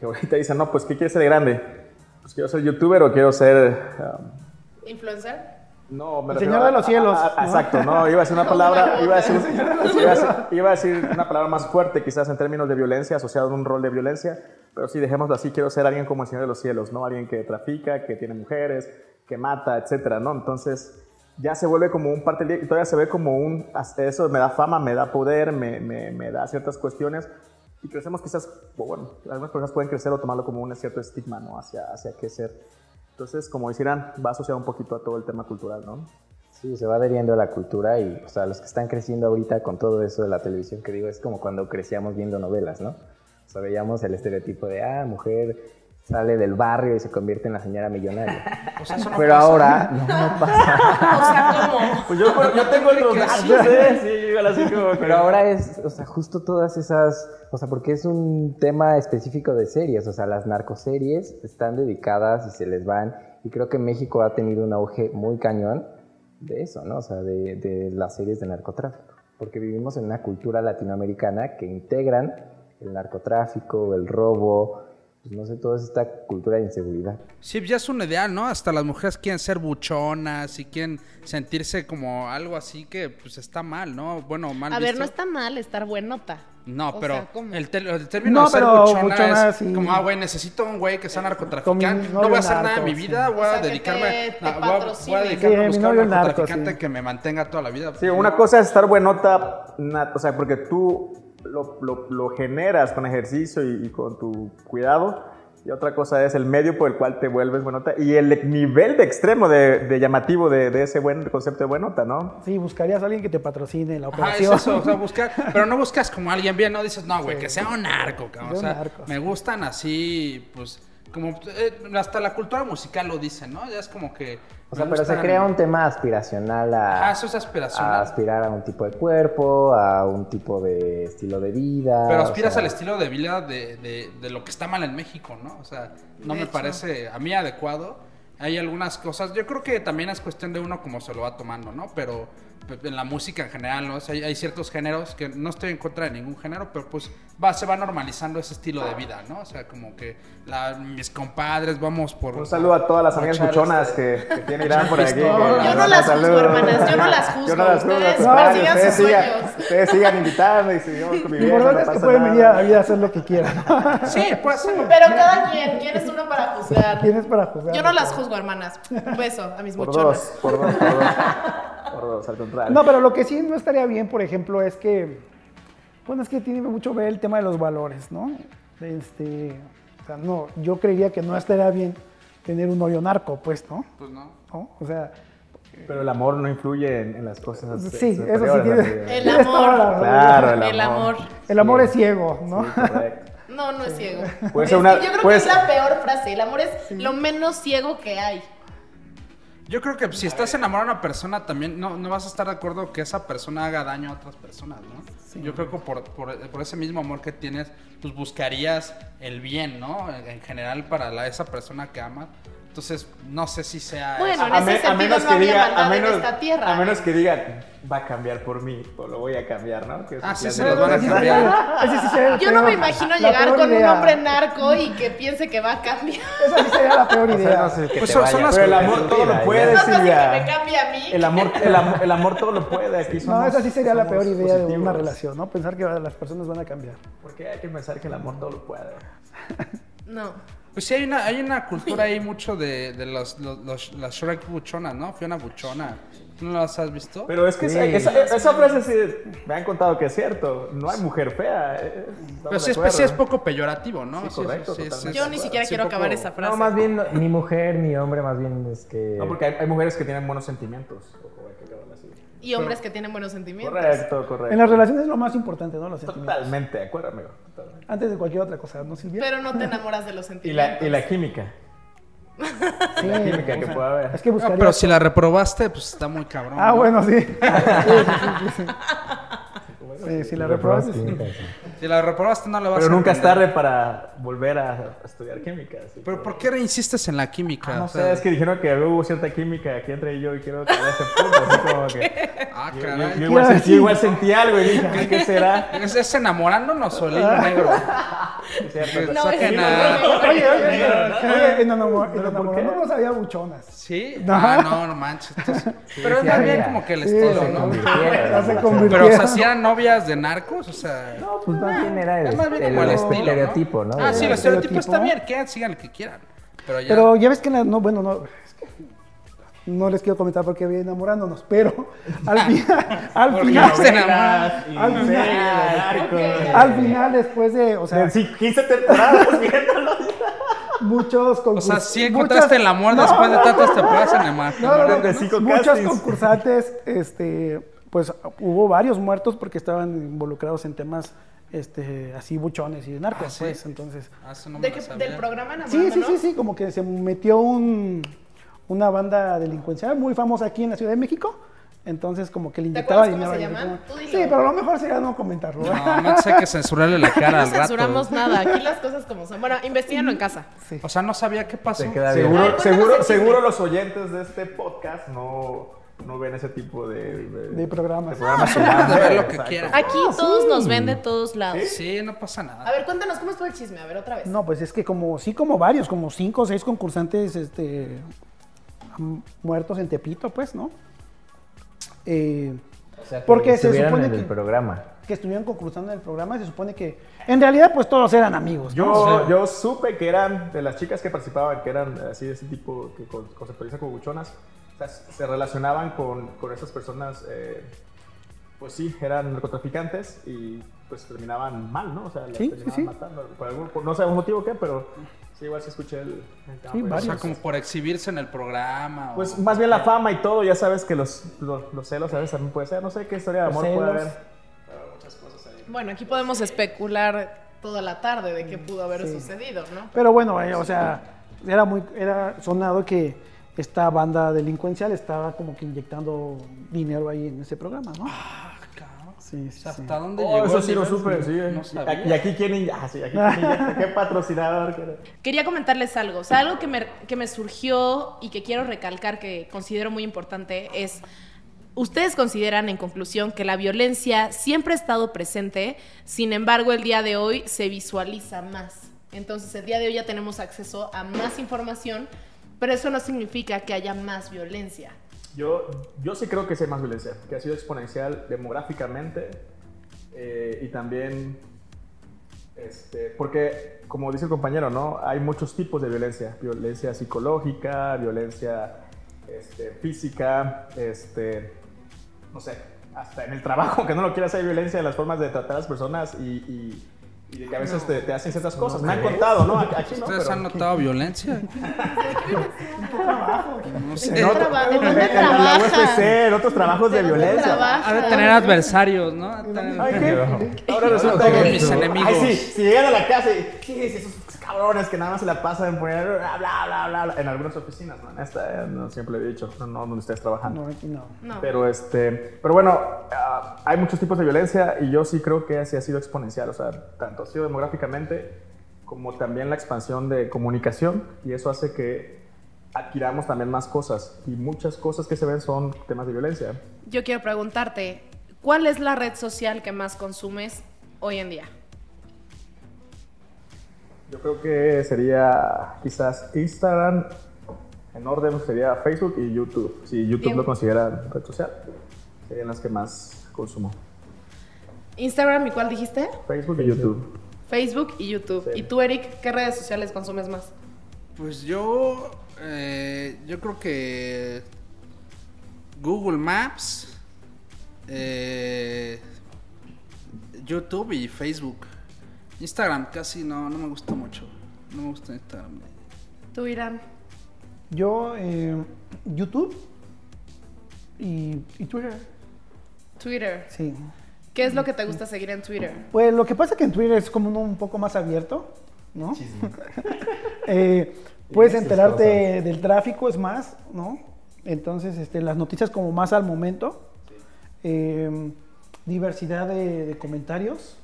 [SPEAKER 4] que ahorita dicen, no, pues, ¿qué quieres ser de grande? Pues quiero ser youtuber o quiero ser... um,
[SPEAKER 1] ¿Influencer?
[SPEAKER 4] No, me
[SPEAKER 2] El Señor de
[SPEAKER 4] a-
[SPEAKER 2] los Cielos,
[SPEAKER 4] a- a-
[SPEAKER 2] ¿no?
[SPEAKER 4] Exacto, no, iba a decir una palabra, iba a decir, iba a decir- iba a decir una palabra más fuerte, quizás en términos de violencia, asociado a un rol de violencia, pero sí, dejémoslo así, quiero ser alguien como el Señor de los Cielos, ¿no? Alguien que trafica, que tiene mujeres, que mata, etcétera, ¿no? Entonces, ya se vuelve como un parte del día, y todavía se ve como un, eso me da fama, me da poder, me, me, me da ciertas cuestiones, y crecemos quizás, bueno, algunas personas pueden crecer o tomarlo como un cierto estigma, ¿no? Hacia, hacia qué ser. Entonces, como decían, va asociado un poquito a todo el tema cultural, ¿no?
[SPEAKER 5] Sí, se va adheriendo a la cultura y, o sea, los que están creciendo ahorita con todo eso de la televisión que digo, es como cuando crecíamos viendo novelas, ¿no? O sea, veíamos el estereotipo de, ah, mujer sale del barrio y se convierte en la señora millonaria.
[SPEAKER 3] O sea, eso no
[SPEAKER 5] Pero
[SPEAKER 3] pasa.
[SPEAKER 5] ahora no, no pasa.
[SPEAKER 1] O sea, ¿cómo?
[SPEAKER 4] Pues yo, yo tengo
[SPEAKER 3] datos,
[SPEAKER 4] datos, ¿eh? Sí, igual así como que-
[SPEAKER 5] Pero ahora es, o sea, justo todas esas, o sea, porque es un tema específico de series, o sea, las narcoseries están dedicadas y se les van, y creo que México ha tenido un auge muy cañón de eso, ¿no? O sea, de, de las series de narcotráfico, porque vivimos en una cultura latinoamericana que integran el narcotráfico, el robo, pues no sé, toda esta cultura de inseguridad.
[SPEAKER 3] Sí, ya es un ideal, ¿no? Hasta las mujeres quieren ser buchonas y quieren sentirse como algo así que pues está mal, ¿no? Bueno, mal
[SPEAKER 1] A ver, no está mal estar buenota.
[SPEAKER 3] No,
[SPEAKER 1] O
[SPEAKER 3] pero el, término
[SPEAKER 2] No,
[SPEAKER 3] de ser buchona,
[SPEAKER 2] buchona,
[SPEAKER 3] es
[SPEAKER 2] sí.
[SPEAKER 3] como, ah, güey, necesito un güey que sea narcotraficante. No voy a hacer nada en mi vida,
[SPEAKER 2] sí.
[SPEAKER 3] voy
[SPEAKER 1] O
[SPEAKER 3] a
[SPEAKER 1] sea,
[SPEAKER 3] dedicarme,
[SPEAKER 1] te- te
[SPEAKER 3] a- voy a- voy a dedicarme
[SPEAKER 2] Sí,
[SPEAKER 3] a buscar un
[SPEAKER 2] narco,
[SPEAKER 3] narcotraficante
[SPEAKER 2] sí.
[SPEAKER 3] que me mantenga toda la vida.
[SPEAKER 4] Sí, una cosa es estar buenota, na- o sea, porque tú lo, lo- lo generas con ejercicio y, y con tu cuidado. Y otra cosa es el medio por el cual te vuelves buenota y el nivel de extremo de, de llamativo de, de ese buen concepto de buenota, ¿no?
[SPEAKER 2] Sí, buscarías a alguien que te patrocine la
[SPEAKER 3] Ajá,
[SPEAKER 2] operación.
[SPEAKER 3] es eso, o sea, buscar, pero no buscas como alguien bien, no dices, no, güey, que sea un narco, cabrón. O sea,
[SPEAKER 2] narco,
[SPEAKER 3] me
[SPEAKER 2] sí.
[SPEAKER 3] gustan así, pues, como, eh, hasta la cultura musical lo dice, ¿no? Ya es como que...
[SPEAKER 5] O sea, pero se crea un tema aspiracional a,
[SPEAKER 3] Ah, eso es aspiracional.
[SPEAKER 5] a aspirar a un tipo de cuerpo, a un tipo de estilo de vida.
[SPEAKER 3] Pero
[SPEAKER 5] o
[SPEAKER 3] aspiras
[SPEAKER 5] sea,
[SPEAKER 3] al estilo de vida de, de- de lo que está mal en México, ¿no? O sea, no
[SPEAKER 1] De
[SPEAKER 3] me
[SPEAKER 1] hecho.
[SPEAKER 3] parece a mí adecuado. Hay algunas cosas, yo creo que también es cuestión de uno como se lo va tomando, ¿no? Pero en la música en general, ¿no? O sea, hay, hay ciertos géneros que no estoy en contra de ningún género, pero pues va, se va normalizando ese estilo de vida, ¿no? O sea, como que la- mis compadres vamos por...
[SPEAKER 4] Un saludo a todas las amigas buchonas
[SPEAKER 3] este-
[SPEAKER 4] que, que tiene Irán por aquí.
[SPEAKER 1] Yo no las juzgo, hermanas, yo no las juzgo.
[SPEAKER 4] Yo no las juzgo,
[SPEAKER 1] Ustedes
[SPEAKER 4] ustedes
[SPEAKER 1] sus
[SPEAKER 4] sigan,
[SPEAKER 1] sueños.
[SPEAKER 4] ustedes sigan invitando y sigamos
[SPEAKER 2] Lo
[SPEAKER 4] conviviendo.
[SPEAKER 2] importante
[SPEAKER 4] no
[SPEAKER 2] es que pueden venir a a hacer lo que quieran.
[SPEAKER 3] Sí.
[SPEAKER 1] Pero cada quien, ¿quién es uno para juzgar?
[SPEAKER 2] ¿Quién es para juzgar?
[SPEAKER 1] Yo no las juzgo, hermanas. Un beso a mis
[SPEAKER 4] Por
[SPEAKER 1] muchonas.
[SPEAKER 4] dos, por dos, por dos. Al contrario.
[SPEAKER 2] No, pero lo que sí no estaría bien, por ejemplo, es que, bueno, es que tiene mucho que ver el tema de los valores, ¿no? Este, o sea, no, yo creería que no estaría bien tener un novio narco, pues, ¿no?
[SPEAKER 3] Pues no.
[SPEAKER 2] ¿No? O sea,
[SPEAKER 4] Pero el amor no influye en, en las cosas.
[SPEAKER 2] Sí, eso sí tiene-
[SPEAKER 1] El amor.
[SPEAKER 4] Claro, el
[SPEAKER 1] El
[SPEAKER 4] amor.
[SPEAKER 1] amor.
[SPEAKER 2] el amor es ciego, ¿no?
[SPEAKER 4] Sí, correcto.
[SPEAKER 1] No, no es ciego.
[SPEAKER 4] Puede ser
[SPEAKER 1] Es
[SPEAKER 4] una-
[SPEAKER 1] que yo creo
[SPEAKER 4] puede
[SPEAKER 1] que es
[SPEAKER 4] ser-
[SPEAKER 1] la peor frase. El amor es lo menos ciego que hay.
[SPEAKER 3] Yo creo que si estás enamorado de una persona, también no, no vas a estar de acuerdo que esa persona haga daño a otras personas, ¿no? Yo creo que por, por- por ese mismo amor que tienes, pues buscarías el bien, ¿no? En, en general para la, esa persona que amas. Entonces, no sé si sea...
[SPEAKER 1] Bueno,
[SPEAKER 3] eso.
[SPEAKER 1] en ese
[SPEAKER 4] me-
[SPEAKER 1] sentido no había maldad en esta tierra.
[SPEAKER 4] a menos que digan, va a cambiar por mí, o lo voy a cambiar, ¿no? Que
[SPEAKER 3] Ah, sí, se
[SPEAKER 4] clásico.
[SPEAKER 3] los van a cambiar.
[SPEAKER 2] sí
[SPEAKER 1] Yo no me imagino
[SPEAKER 2] la
[SPEAKER 1] llegar con un hombre narco y que piense que va a cambiar.
[SPEAKER 2] Esa sí sería la peor
[SPEAKER 5] o sea,
[SPEAKER 2] idea.
[SPEAKER 5] no sé, que
[SPEAKER 3] Pues son-
[SPEAKER 5] vaya
[SPEAKER 3] son las-
[SPEAKER 4] Pero el amor todo lo
[SPEAKER 5] ya.
[SPEAKER 4] puede,
[SPEAKER 1] No
[SPEAKER 4] Silvia.
[SPEAKER 1] que me cambie a mí.
[SPEAKER 4] El amor, el, amor, el amor todo lo puede. Aquí
[SPEAKER 2] No, esa sí sería la peor idea de una
[SPEAKER 4] positivos.
[SPEAKER 2] relación, ¿no? Pensar que las personas van a cambiar.
[SPEAKER 4] Porque hay que pensar que el amor todo lo puede.
[SPEAKER 1] No.
[SPEAKER 3] Pues sí, hay una, hay una cultura ahí mucho de, de los, los, los- las Shrek buchonas, ¿no? Fiona buchona. ¿Tú no las has visto?
[SPEAKER 4] Pero es que
[SPEAKER 5] Sí.
[SPEAKER 4] esa, esa- esa frase sí me han contado que es cierto. No hay mujer fea. eh, estamos
[SPEAKER 3] Pero sí
[SPEAKER 4] de
[SPEAKER 3] es, pues, sí es
[SPEAKER 4] acuerdo.
[SPEAKER 3] poco peyorativo, ¿no?
[SPEAKER 4] Sí, correcto,
[SPEAKER 3] sí, sí,
[SPEAKER 4] totalmente.
[SPEAKER 1] Yo ni siquiera
[SPEAKER 3] sí,
[SPEAKER 1] quiero
[SPEAKER 3] poco-
[SPEAKER 1] acabar esa frase.
[SPEAKER 5] No, más bien ni mujer ni hombre, más bien es que...
[SPEAKER 4] No, porque hay, hay mujeres que tienen buenos sentimientos. Ojo, hay que acabarla así.
[SPEAKER 1] Y hombres que tienen buenos sentimientos.
[SPEAKER 4] Correcto, correcto.
[SPEAKER 2] En las relaciones es lo más importante, ¿no? Los sentimientos.
[SPEAKER 4] Totalmente de acuerdo, amigo. totalmente.
[SPEAKER 2] Antes de cualquier otra cosa, ¿no, Silvia?
[SPEAKER 1] Pero no te enamoras de los
[SPEAKER 4] Y
[SPEAKER 1] sentimientos.
[SPEAKER 4] la, y la química.
[SPEAKER 2] Sí,
[SPEAKER 4] la química que
[SPEAKER 2] o sea,
[SPEAKER 4] pueda haber.
[SPEAKER 2] Es que
[SPEAKER 3] No,
[SPEAKER 2] buscaría...
[SPEAKER 3] pero si la reprobaste, pues está muy cabrón.
[SPEAKER 2] Ah,
[SPEAKER 3] ¿no?
[SPEAKER 2] bueno, sí. Sí, sí, sí, si la reprobaste, sí.
[SPEAKER 3] Si la reprobaste, no la vas
[SPEAKER 4] Pero
[SPEAKER 3] a
[SPEAKER 4] nunca es tarde para volver a estudiar química. así
[SPEAKER 3] ¿Pero
[SPEAKER 4] que-
[SPEAKER 3] por qué insistes en la química?
[SPEAKER 4] Ah, no
[SPEAKER 3] O sea,
[SPEAKER 4] sé, es que dijeron que hubo cierta química aquí entre yo y quiero que ese punto. Así como que.
[SPEAKER 3] Ah,
[SPEAKER 4] Yo, yo-
[SPEAKER 3] caray.
[SPEAKER 4] yo igual, sentí, yo igual sentí algo y dije, "Ay, ¿qué será?
[SPEAKER 3] ¿Es, es enamorándonos o negro?
[SPEAKER 1] No,
[SPEAKER 2] Oye, oye, oye, en
[SPEAKER 4] ¿Pero
[SPEAKER 2] enamorándonos había buchonas.
[SPEAKER 3] ¿Sí?
[SPEAKER 2] No.
[SPEAKER 3] Ah, no, no manches. entonces- pero es
[SPEAKER 5] sí
[SPEAKER 3] más bien como que el estilo, ¿no?
[SPEAKER 2] Ya se
[SPEAKER 3] Pero,
[SPEAKER 2] convirtieron.
[SPEAKER 3] o sea, si eran novias de narcos, o sea...
[SPEAKER 5] No, pues más bien era el,
[SPEAKER 3] es más bien
[SPEAKER 5] el
[SPEAKER 3] como el estilo, ¿no?
[SPEAKER 5] estereotipo, ¿no?
[SPEAKER 3] Ah, sí, el
[SPEAKER 2] El
[SPEAKER 3] estereotipo está
[SPEAKER 2] estereotipo.
[SPEAKER 3] bien, que sigan el que quieran. Pero ya...
[SPEAKER 2] Pero ya ves que la- no, bueno, no, es que no les quiero comentar porque había enamorándonos, pero al final, al final,
[SPEAKER 3] no se
[SPEAKER 2] Al final. al final después de, o sea,
[SPEAKER 4] De sí, 15 temporadas viéndolo.
[SPEAKER 2] muchos
[SPEAKER 3] O
[SPEAKER 2] concursantes.
[SPEAKER 3] sea, sí encontraste el amor después de tantas temporadas en el mar.
[SPEAKER 2] No, no, no, muchos
[SPEAKER 4] castings.
[SPEAKER 2] concursantes, este, pues hubo varios muertos porque estaban involucrados en temas, este, así buchones y de narcos,
[SPEAKER 3] Ah, ¿sí?
[SPEAKER 2] pues, entonces.
[SPEAKER 3] Ah, eso no me
[SPEAKER 1] De que- del programa
[SPEAKER 2] Sí, sí,
[SPEAKER 1] Enamorándonos.
[SPEAKER 2] sí, sí, como que se metió un, una banda delincuencial muy famosa aquí en la Ciudad de México. Entonces, como que le
[SPEAKER 1] ¿Te
[SPEAKER 2] inyectaba dinero.
[SPEAKER 1] se llaman?
[SPEAKER 2] Sí, pero lo mejor sería no comentarlo.
[SPEAKER 3] No, no sé que censurarle la cara
[SPEAKER 1] No
[SPEAKER 3] al rato.
[SPEAKER 1] censuramos nada. Aquí las cosas como son. Bueno, investigalo en casa.
[SPEAKER 2] Sí.
[SPEAKER 3] O sea, no sabía qué pasó.
[SPEAKER 1] A
[SPEAKER 4] Seguro, seguro, seguro los oyentes de este podcast no, no ven ese tipo de, de,
[SPEAKER 2] De programas.
[SPEAKER 4] de programas
[SPEAKER 3] Pueden ver
[SPEAKER 4] humanos.
[SPEAKER 3] lo que quieran.
[SPEAKER 1] Aquí todos nos ven de todos lados.
[SPEAKER 3] Sí, no pasa
[SPEAKER 1] A
[SPEAKER 3] nada.
[SPEAKER 1] ver, cuéntanos, ¿cómo estuvo el chisme? A ver, otra vez.
[SPEAKER 2] No, pues es que como, sí, como varios, como cinco o seis concursantes, este, muertos en Tepito, pues, ¿no? Eh,
[SPEAKER 5] O sea, que
[SPEAKER 2] Porque se supone
[SPEAKER 5] en el
[SPEAKER 2] que-
[SPEAKER 5] programa.
[SPEAKER 2] que estuvieron concursando en el programa, se supone que, en realidad, pues todos eran amigos. ¿no?
[SPEAKER 4] Yo, yo supe que eran de las chicas que participaban, que eran así de ese tipo que con- conceptualizan como buchonas, o sea, se relacionaban con, con esas personas, eh, pues sí, eran narcotraficantes y pues terminaban mal, ¿no? O sea, las
[SPEAKER 2] Sí, sí,
[SPEAKER 4] terminaban
[SPEAKER 2] sí.
[SPEAKER 4] matando. Por algún, por no sé algún motivo qué, pero sí, igual sí escuché el, el tema.
[SPEAKER 2] Sí.
[SPEAKER 3] O sea, como por exhibirse en el programa. o-
[SPEAKER 4] Pues más bien la fama y todo, ya sabes que los, los, los celos a veces también puede ser, no sé qué historia de amor puede haber.
[SPEAKER 1] Bueno, aquí podemos especular toda la tarde de qué pudo haber
[SPEAKER 2] Sí.
[SPEAKER 1] sucedido, ¿no?
[SPEAKER 2] Pero bueno, eh, o sea, era muy, era sonado que esta banda delincuencial estaba como que inyectando dinero ahí en ese programa, ¿no? Sí,
[SPEAKER 3] O
[SPEAKER 2] sí,
[SPEAKER 3] sea,
[SPEAKER 2] sí.
[SPEAKER 3] ¿Hasta dónde
[SPEAKER 4] Oh,
[SPEAKER 3] llegó?
[SPEAKER 4] eso sí lo supe, sí.
[SPEAKER 3] No sabía.
[SPEAKER 4] y aquí quién, ah, sí, aquí qué patrocinador.
[SPEAKER 1] Quería comentarles algo, o sea, algo que me, que me surgió y que quiero recalcar que considero muy importante es, ustedes consideran en conclusión que la violencia siempre ha estado presente, sin embargo el día de hoy se visualiza más. Entonces el día de hoy ya tenemos acceso a más información, pero eso no significa que haya más violencia.
[SPEAKER 4] Yo, yo sí creo que sí hay más violencia, que ha sido exponencial demográficamente eh, y también, este, porque como dice el compañero, ¿no? Hay muchos tipos de violencia, violencia psicológica, violencia este, física, este, no sé, hasta en el trabajo, que no lo quieras, hay violencia en las formas de tratar a las personas y, y- y de que a veces te, te hacen ciertas cosas. Me han contado, ¿no? Aquí no,
[SPEAKER 3] ¿Ustedes
[SPEAKER 4] pero-
[SPEAKER 3] han notado violencia? No sé.
[SPEAKER 4] en, otro-
[SPEAKER 1] traba- en
[SPEAKER 4] en-
[SPEAKER 1] dónde
[SPEAKER 4] en la
[SPEAKER 1] trabaja?
[SPEAKER 4] UFC, en otros trabajos de
[SPEAKER 1] ¿De dónde
[SPEAKER 4] violencia.
[SPEAKER 1] trabaja?
[SPEAKER 3] Ha de tener adversarios, ¿no?
[SPEAKER 4] Ay, ¿qué? Ahora resulta que
[SPEAKER 3] mis enemigos.
[SPEAKER 4] Ay, sí, si llegan a la casa y ¿qué es esos cabrones que nada más se la pasan en poner bla bla bla bla, bla? en algunas oficinas, ¿no? En esta eh, no siempre he dicho, no, no donde estés trabajando.
[SPEAKER 2] No, aquí no.
[SPEAKER 1] No.
[SPEAKER 4] Pero este, pero bueno, ah, hay muchos tipos de violencia y yo sí creo que así ha sido exponencial, o sea, tanto ha sido demográficamente como también la expansión de comunicación y eso hace que adquiramos también más cosas y muchas cosas que se ven son temas de violencia.
[SPEAKER 1] Yo quiero preguntarte, ¿cuál es la red social que más consumes hoy en día?
[SPEAKER 4] Yo creo que sería quizás Instagram, en orden sería Facebook y YouTube. Si YouTube
[SPEAKER 1] Bien.
[SPEAKER 4] lo considera red social, serían las que más consumo.
[SPEAKER 1] Instagram, ¿y cuál dijiste?
[SPEAKER 4] Facebook y YouTube.
[SPEAKER 1] Facebook y YouTube. ¿Y tú, Eric, qué redes sociales consumes más?
[SPEAKER 3] Pues yo, eh, yo creo que Google Maps, eh, YouTube y Facebook. Instagram casi no, no me gusta mucho. No me gusta Instagram.
[SPEAKER 1] Tú, Irán.
[SPEAKER 2] Yo, eh, YouTube y, y Twitter.
[SPEAKER 1] Twitter.
[SPEAKER 2] Sí.
[SPEAKER 1] ¿Qué es lo que te gusta seguir en Twitter?
[SPEAKER 2] Pues lo que pasa es que en Twitter es como uno un poco más abierto, ¿no? Eh, puedes enterarte
[SPEAKER 5] cosas.
[SPEAKER 2] del tráfico, es más, ¿no? Entonces, este, las noticias como más al momento. Eh, diversidad de, de comentarios.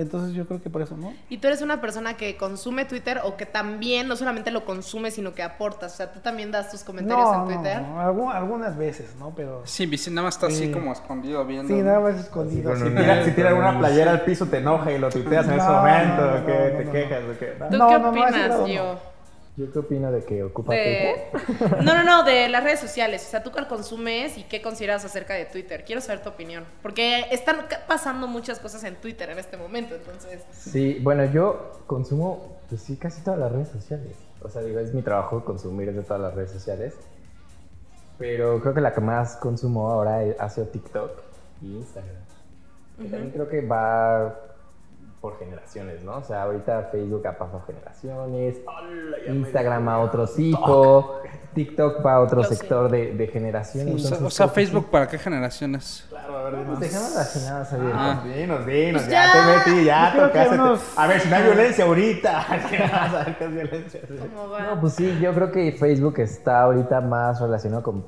[SPEAKER 2] Entonces yo creo que por eso, ¿no?
[SPEAKER 1] ¿Y tú eres una persona que consume Twitter o que también no solamente lo consume, sino que aportas? O sea, tú también das tus comentarios
[SPEAKER 2] No,
[SPEAKER 1] en Twitter.
[SPEAKER 2] no, algu- algunas veces, ¿no? Pero
[SPEAKER 3] Sí, Vicente nada más está así
[SPEAKER 2] Sí.
[SPEAKER 3] como escondido viendo.
[SPEAKER 2] sí, nada más escondido. Sí.
[SPEAKER 4] Si tira, si tira alguna playera al piso te enoja y lo tuiteas en ese
[SPEAKER 2] No,
[SPEAKER 4] momento,
[SPEAKER 2] no,
[SPEAKER 4] ¿o qué?
[SPEAKER 2] no,
[SPEAKER 4] ¿Te
[SPEAKER 2] no,
[SPEAKER 4] quejas o qué?
[SPEAKER 1] ¿Tú
[SPEAKER 2] No,
[SPEAKER 1] qué opinas. Gio?
[SPEAKER 5] ¿Yo qué opino de que ocupa
[SPEAKER 1] De...
[SPEAKER 5] Twitter?
[SPEAKER 1] No, no, no, de las redes sociales. O sea, ¿tú cuál consumes y qué consideras acerca de Twitter? Quiero saber tu opinión. Porque están pasando muchas cosas en Twitter en este momento, entonces...
[SPEAKER 5] Sí, bueno, yo consumo, pues sí, casi todas las redes sociales. O sea, digo, es mi trabajo consumir de todas las redes sociales. Pero creo que la que más consumo ahora ha sido TikTok y Instagram. También creo que va por generaciones, ¿no? O sea, ahorita Facebook ha pasado generaciones, Instagram a otro tipo, TikTok va a otro sector de, de generaciones.
[SPEAKER 3] O sea,
[SPEAKER 5] entonces
[SPEAKER 3] o sea, Facebook, ¿para qué generaciones?
[SPEAKER 4] Claro, a ver,
[SPEAKER 5] sí.
[SPEAKER 4] dinos.
[SPEAKER 5] Pues dejemos las generadas abiertas.
[SPEAKER 3] Ah.
[SPEAKER 4] Dinos, dinos,
[SPEAKER 1] Pues
[SPEAKER 4] ya,
[SPEAKER 1] ya.
[SPEAKER 4] te metí, ya tocaste.
[SPEAKER 2] unos-
[SPEAKER 4] A ver, si no hay violencia ahorita, ¿qué vas a ver qué es violencia?
[SPEAKER 1] ¿Cómo va?
[SPEAKER 5] No, pues sí, yo creo que Facebook está ahorita más relacionado con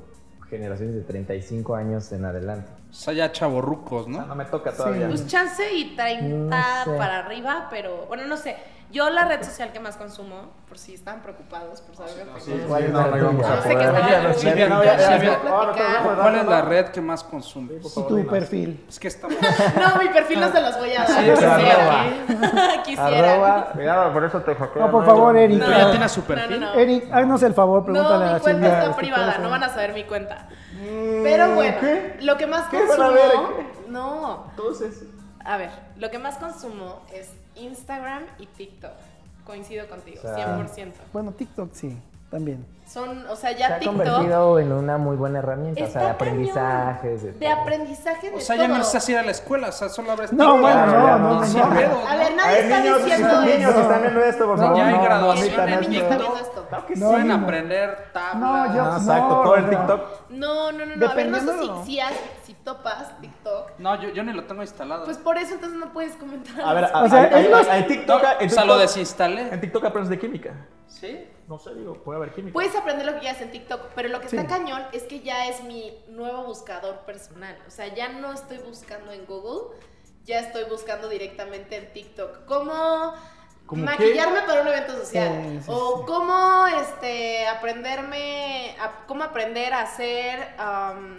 [SPEAKER 5] generaciones de 35 años en adelante.
[SPEAKER 3] O sea, ya chavorrucos,
[SPEAKER 4] No,
[SPEAKER 3] ¿no?
[SPEAKER 4] no me toca todavía.
[SPEAKER 1] Pues chance y 30
[SPEAKER 5] No sé.
[SPEAKER 1] para arriba, pero bueno, no sé. Yo la red social que más consumo, por si están preocupados, por saber qué
[SPEAKER 4] Sí,
[SPEAKER 1] tengo.
[SPEAKER 5] ¿Cuál es
[SPEAKER 4] no,
[SPEAKER 5] la
[SPEAKER 4] no
[SPEAKER 1] sé
[SPEAKER 3] Silvia, no,
[SPEAKER 1] ya,
[SPEAKER 3] ya,
[SPEAKER 1] ya,
[SPEAKER 3] Silvia,
[SPEAKER 1] ya,
[SPEAKER 4] ahora
[SPEAKER 1] platicar.
[SPEAKER 4] te-
[SPEAKER 3] ¿Cuál es la red que más consumes?
[SPEAKER 2] Y tu perfil.
[SPEAKER 3] Es que estamos...
[SPEAKER 1] No, mi perfil no se los voy a dar.
[SPEAKER 3] Sí,
[SPEAKER 1] quisiera. Quisiera.
[SPEAKER 5] Arroba,
[SPEAKER 4] Cuidado, por eso te hackean.
[SPEAKER 2] No, por favor, Eric.
[SPEAKER 1] No,
[SPEAKER 3] ¿Ya
[SPEAKER 2] no.
[SPEAKER 3] tiene su
[SPEAKER 1] no,
[SPEAKER 3] perfil?
[SPEAKER 1] no, no.
[SPEAKER 2] Eric, haznos el favor, pregúntale
[SPEAKER 1] No,
[SPEAKER 2] a
[SPEAKER 1] mi cuenta está
[SPEAKER 2] este,
[SPEAKER 1] privada,
[SPEAKER 2] ¿cuáles
[SPEAKER 1] no van a saber mi cuenta. Pero bueno,
[SPEAKER 4] ¿qué?
[SPEAKER 1] lo que más
[SPEAKER 4] ¿Qué van a
[SPEAKER 1] consumo.
[SPEAKER 4] ver?
[SPEAKER 1] No,
[SPEAKER 4] Entonces,
[SPEAKER 1] a ver, lo que más consumo es Instagram y TikTok. Coincido contigo,
[SPEAKER 5] O sea,
[SPEAKER 1] 100%.
[SPEAKER 2] Bueno, TikTok sí, también.
[SPEAKER 1] Son, o sea,
[SPEAKER 5] se
[SPEAKER 1] ya
[SPEAKER 5] ha
[SPEAKER 1] TikTok.
[SPEAKER 5] convertido en una muy buena herramienta, o sea, de aprendizajes.
[SPEAKER 1] De aprendizaje de
[SPEAKER 3] O sea, ya no necesitas ir a la escuela, o sea, solo abres
[SPEAKER 2] No, bueno, no, no,
[SPEAKER 5] no,
[SPEAKER 2] no,
[SPEAKER 3] Sin
[SPEAKER 2] no.
[SPEAKER 3] pedos,
[SPEAKER 1] A ver, nadie
[SPEAKER 4] a ver,
[SPEAKER 1] está
[SPEAKER 4] niños,
[SPEAKER 1] diciendo
[SPEAKER 4] niños,
[SPEAKER 1] eso.
[SPEAKER 4] están viendo esto, por
[SPEAKER 3] No,
[SPEAKER 4] favor.
[SPEAKER 3] ya hay graduación.
[SPEAKER 1] está.
[SPEAKER 4] Claro que sí.
[SPEAKER 2] No,
[SPEAKER 3] Pueden
[SPEAKER 2] no.
[SPEAKER 3] aprender tablas.
[SPEAKER 2] No, yo-
[SPEAKER 4] No, exacto,
[SPEAKER 2] No,
[SPEAKER 4] todo el
[SPEAKER 2] no.
[SPEAKER 4] TikTok.
[SPEAKER 1] No, no, no, no. A ver, no sé si, si, has- si topas TikTok.
[SPEAKER 3] No, yo, yo ni lo tengo instalado.
[SPEAKER 1] Pues por eso entonces no puedes comentar.
[SPEAKER 4] A ver,
[SPEAKER 2] O sea,
[SPEAKER 4] hay- hay- hay- TikTok,
[SPEAKER 3] No,
[SPEAKER 4] en
[SPEAKER 3] o sea, lo
[SPEAKER 4] TikTok-
[SPEAKER 3] desinstalé.
[SPEAKER 4] En TikTok aprendes de química.
[SPEAKER 3] ¿Sí?
[SPEAKER 4] No sé, digo, puede haber química.
[SPEAKER 1] Puedes aprender lo que quieras en TikTok, pero lo que
[SPEAKER 2] Sí.
[SPEAKER 1] está cañón es que ya es mi nuevo buscador personal. O sea, ya no estoy buscando en Google, ya estoy buscando directamente en TikTok. ¿Cómo
[SPEAKER 4] ¿Cómo
[SPEAKER 1] maquillarme para un evento social?
[SPEAKER 2] Sí, sí,
[SPEAKER 1] o
[SPEAKER 2] sí.
[SPEAKER 1] cómo este, aprenderme, a- cómo aprender a hacer,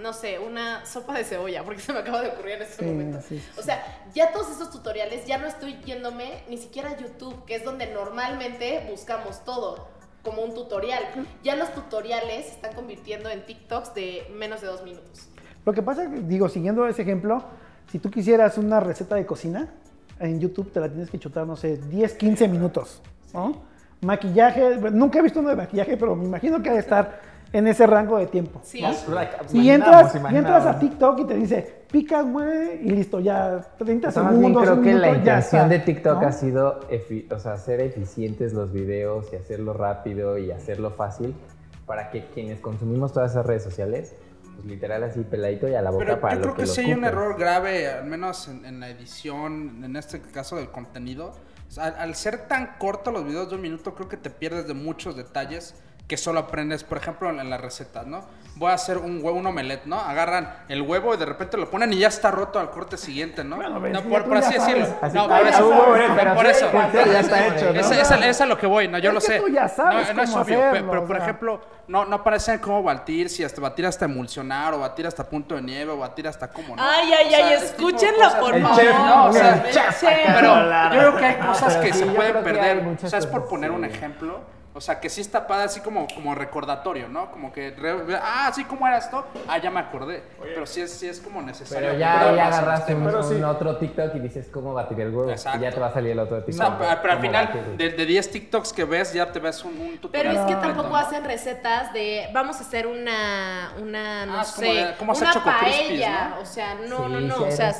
[SPEAKER 1] no sé, una sopa de cebolla, porque se me acaba de ocurrir en este
[SPEAKER 2] Sí,
[SPEAKER 1] momento. O sea, ya todos esos tutoriales, ya no estoy yéndome ni siquiera a YouTube, que es donde normalmente buscamos todo, como un tutorial. Ya los tutoriales se están convirtiendo en TikToks de menos de dos minutos.
[SPEAKER 2] Lo que pasa, que, digo, siguiendo ese ejemplo, si tú quisieras una receta de cocina, en YouTube te la tienes que chutar, no sé, 10, 15 minutos, ¿no? Maquillaje, bueno, nunca he visto uno de maquillaje, pero me imagino que ha de estar en ese rango de tiempo.
[SPEAKER 1] Sí.
[SPEAKER 2] ¿no?
[SPEAKER 4] Like,
[SPEAKER 2] Y entras, y entras a TikTok y te dice, picas, mueve y listo, ya 30
[SPEAKER 5] O sea, más bien
[SPEAKER 2] segundos.
[SPEAKER 5] creo
[SPEAKER 2] un
[SPEAKER 5] que la
[SPEAKER 2] minuto, ya
[SPEAKER 5] intención
[SPEAKER 2] está,
[SPEAKER 5] de TikTok
[SPEAKER 2] ¿no?
[SPEAKER 5] ha sido efi- o sea, hacer eficientes los videos y hacerlo rápido y hacerlo fácil para que quienes consumimos todas esas redes sociales, pues literal así peladito y a la boca
[SPEAKER 3] Pero
[SPEAKER 5] para
[SPEAKER 3] yo
[SPEAKER 5] lo
[SPEAKER 3] creo que,
[SPEAKER 5] lo
[SPEAKER 3] sí hay un error grave, al menos en, en la edición, en este caso del contenido. O sea, al, al ser tan corto los videos de un minuto, creo que te pierdes de muchos detalles que solo aprendes, por ejemplo, en, las recetas, ¿no? Voy a hacer un huevo, un omelette, ¿no? Agarran el huevo y de repente lo ponen y ya está roto al corte siguiente, ¿no?
[SPEAKER 2] Bueno,
[SPEAKER 3] no, por, por así decirlo.
[SPEAKER 2] sabes.
[SPEAKER 5] Así,
[SPEAKER 3] no, por eso.
[SPEAKER 5] pero
[SPEAKER 3] por eso.
[SPEAKER 5] ya-
[SPEAKER 4] está hecho, ¿no?
[SPEAKER 3] Esa, esa- esa es a lo que voy, ¿no? Yo
[SPEAKER 2] Es
[SPEAKER 3] lo
[SPEAKER 2] que
[SPEAKER 3] sé.
[SPEAKER 2] tú ya sabes
[SPEAKER 3] no, no es
[SPEAKER 2] cómo
[SPEAKER 3] obvio,
[SPEAKER 2] hacerlo,
[SPEAKER 3] pero
[SPEAKER 2] o
[SPEAKER 3] por
[SPEAKER 2] sea.
[SPEAKER 3] ejemplo, no, no aparecen cómo batir, si hasta batir hasta emulsionar, o batir hasta punto de nieve, o batir hasta cómo, ¿no?
[SPEAKER 1] Ay, ay,
[SPEAKER 3] O sea,
[SPEAKER 1] ay,
[SPEAKER 3] es
[SPEAKER 1] escúchenlo,
[SPEAKER 3] cosas-
[SPEAKER 1] por favor.
[SPEAKER 4] chef,
[SPEAKER 3] no, o sea,
[SPEAKER 1] El
[SPEAKER 4] chef
[SPEAKER 1] chef.
[SPEAKER 3] Pero yo creo que hay cosas que se pueden perder.
[SPEAKER 5] muchas
[SPEAKER 3] ¿Sabes? Por
[SPEAKER 5] cosas,
[SPEAKER 3] poner un ejemplo, O sea, que sí está padre así como, como recordatorio, ¿no? Como que, re- ah, sí, ¿cómo era esto? Ah, ya me acordé. Pero sí es, sí es como necesario.
[SPEAKER 5] Pero ya,
[SPEAKER 3] Pero
[SPEAKER 5] ya agarraste un.
[SPEAKER 4] Pero sí.
[SPEAKER 5] un otro TikTok y dices cómo batir el huevo.
[SPEAKER 3] Exacto.
[SPEAKER 5] Y ya te va a salir el otro TikTok.
[SPEAKER 3] sea, pero, pero al final, de, de 10 TikToks que ves, ya te ves un, un
[SPEAKER 1] Pero
[SPEAKER 3] tutorial.
[SPEAKER 1] es que
[SPEAKER 3] completo,
[SPEAKER 1] tampoco
[SPEAKER 3] ¿no?
[SPEAKER 1] hacen recetas de vamos a hacer una, una no
[SPEAKER 3] Ah, es como
[SPEAKER 1] sé,
[SPEAKER 3] de- ¿cómo hacer
[SPEAKER 1] una
[SPEAKER 3] Choco Crispies,
[SPEAKER 1] paella.
[SPEAKER 3] ¿no?
[SPEAKER 1] O sea, no,
[SPEAKER 5] Sí,
[SPEAKER 1] no, no. o sea,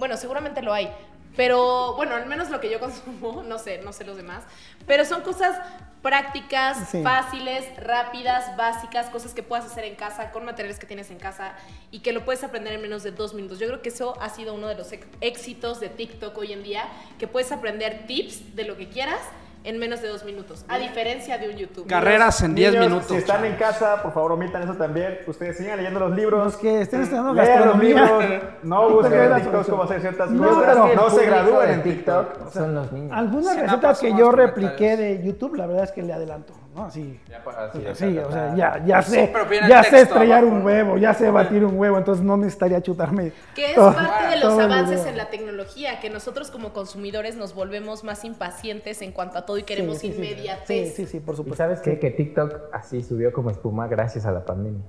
[SPEAKER 1] bueno, seguramente lo hay. Pero bueno, al menos lo que yo consumo, no sé, no sé los demás. Pero son cosas prácticas,
[SPEAKER 2] Sí.
[SPEAKER 1] fáciles, rápidas, básicas, cosas que puedas hacer en casa, con materiales que tienes en casa y que lo puedes aprender en menos de dos minutos. Yo creo que eso ha sido uno de los éxitos de TikTok hoy en día, que puedes aprender tips de lo que quieras en menos de dos minutos, a diferencia de un YouTube.
[SPEAKER 3] Carreras en 10
[SPEAKER 4] Niños,
[SPEAKER 3] minutos.
[SPEAKER 4] Si están en casa, por favor, omitan eso también. Ustedes sigan leyendo los libros.
[SPEAKER 2] Los que estén estudiando
[SPEAKER 4] Lean los
[SPEAKER 2] gastronomía.
[SPEAKER 4] libros. No busquen en
[SPEAKER 2] la
[SPEAKER 4] TikTok cómo hacer ciertas
[SPEAKER 2] No,
[SPEAKER 4] cosas. no
[SPEAKER 5] El
[SPEAKER 4] se gradúen en TikTok.
[SPEAKER 5] son los niños.
[SPEAKER 2] Algunas recetas que yo repliqué de YouTube, la verdad es que le adelanto, ¿no? Así.
[SPEAKER 5] Ya para- sí,
[SPEAKER 2] Sí,
[SPEAKER 5] ya
[SPEAKER 2] o sea,
[SPEAKER 5] está.
[SPEAKER 2] ya, sé, ya sé estrellar un huevo, ya sé batir un huevo, entonces no necesitaría chutarme.
[SPEAKER 1] Que es
[SPEAKER 2] todo-
[SPEAKER 1] parte de los avances en la tecnología, que nosotros como consumidores nos volvemos más impacientes en cuanto a todo y queremos
[SPEAKER 2] Sí, sí, sí.
[SPEAKER 1] inmediatez.
[SPEAKER 2] Sí, sí, sí, por
[SPEAKER 5] ¿Y
[SPEAKER 2] supuesto.
[SPEAKER 5] sabes qué? Que TikTok así subió como espuma gracias a la pandemia.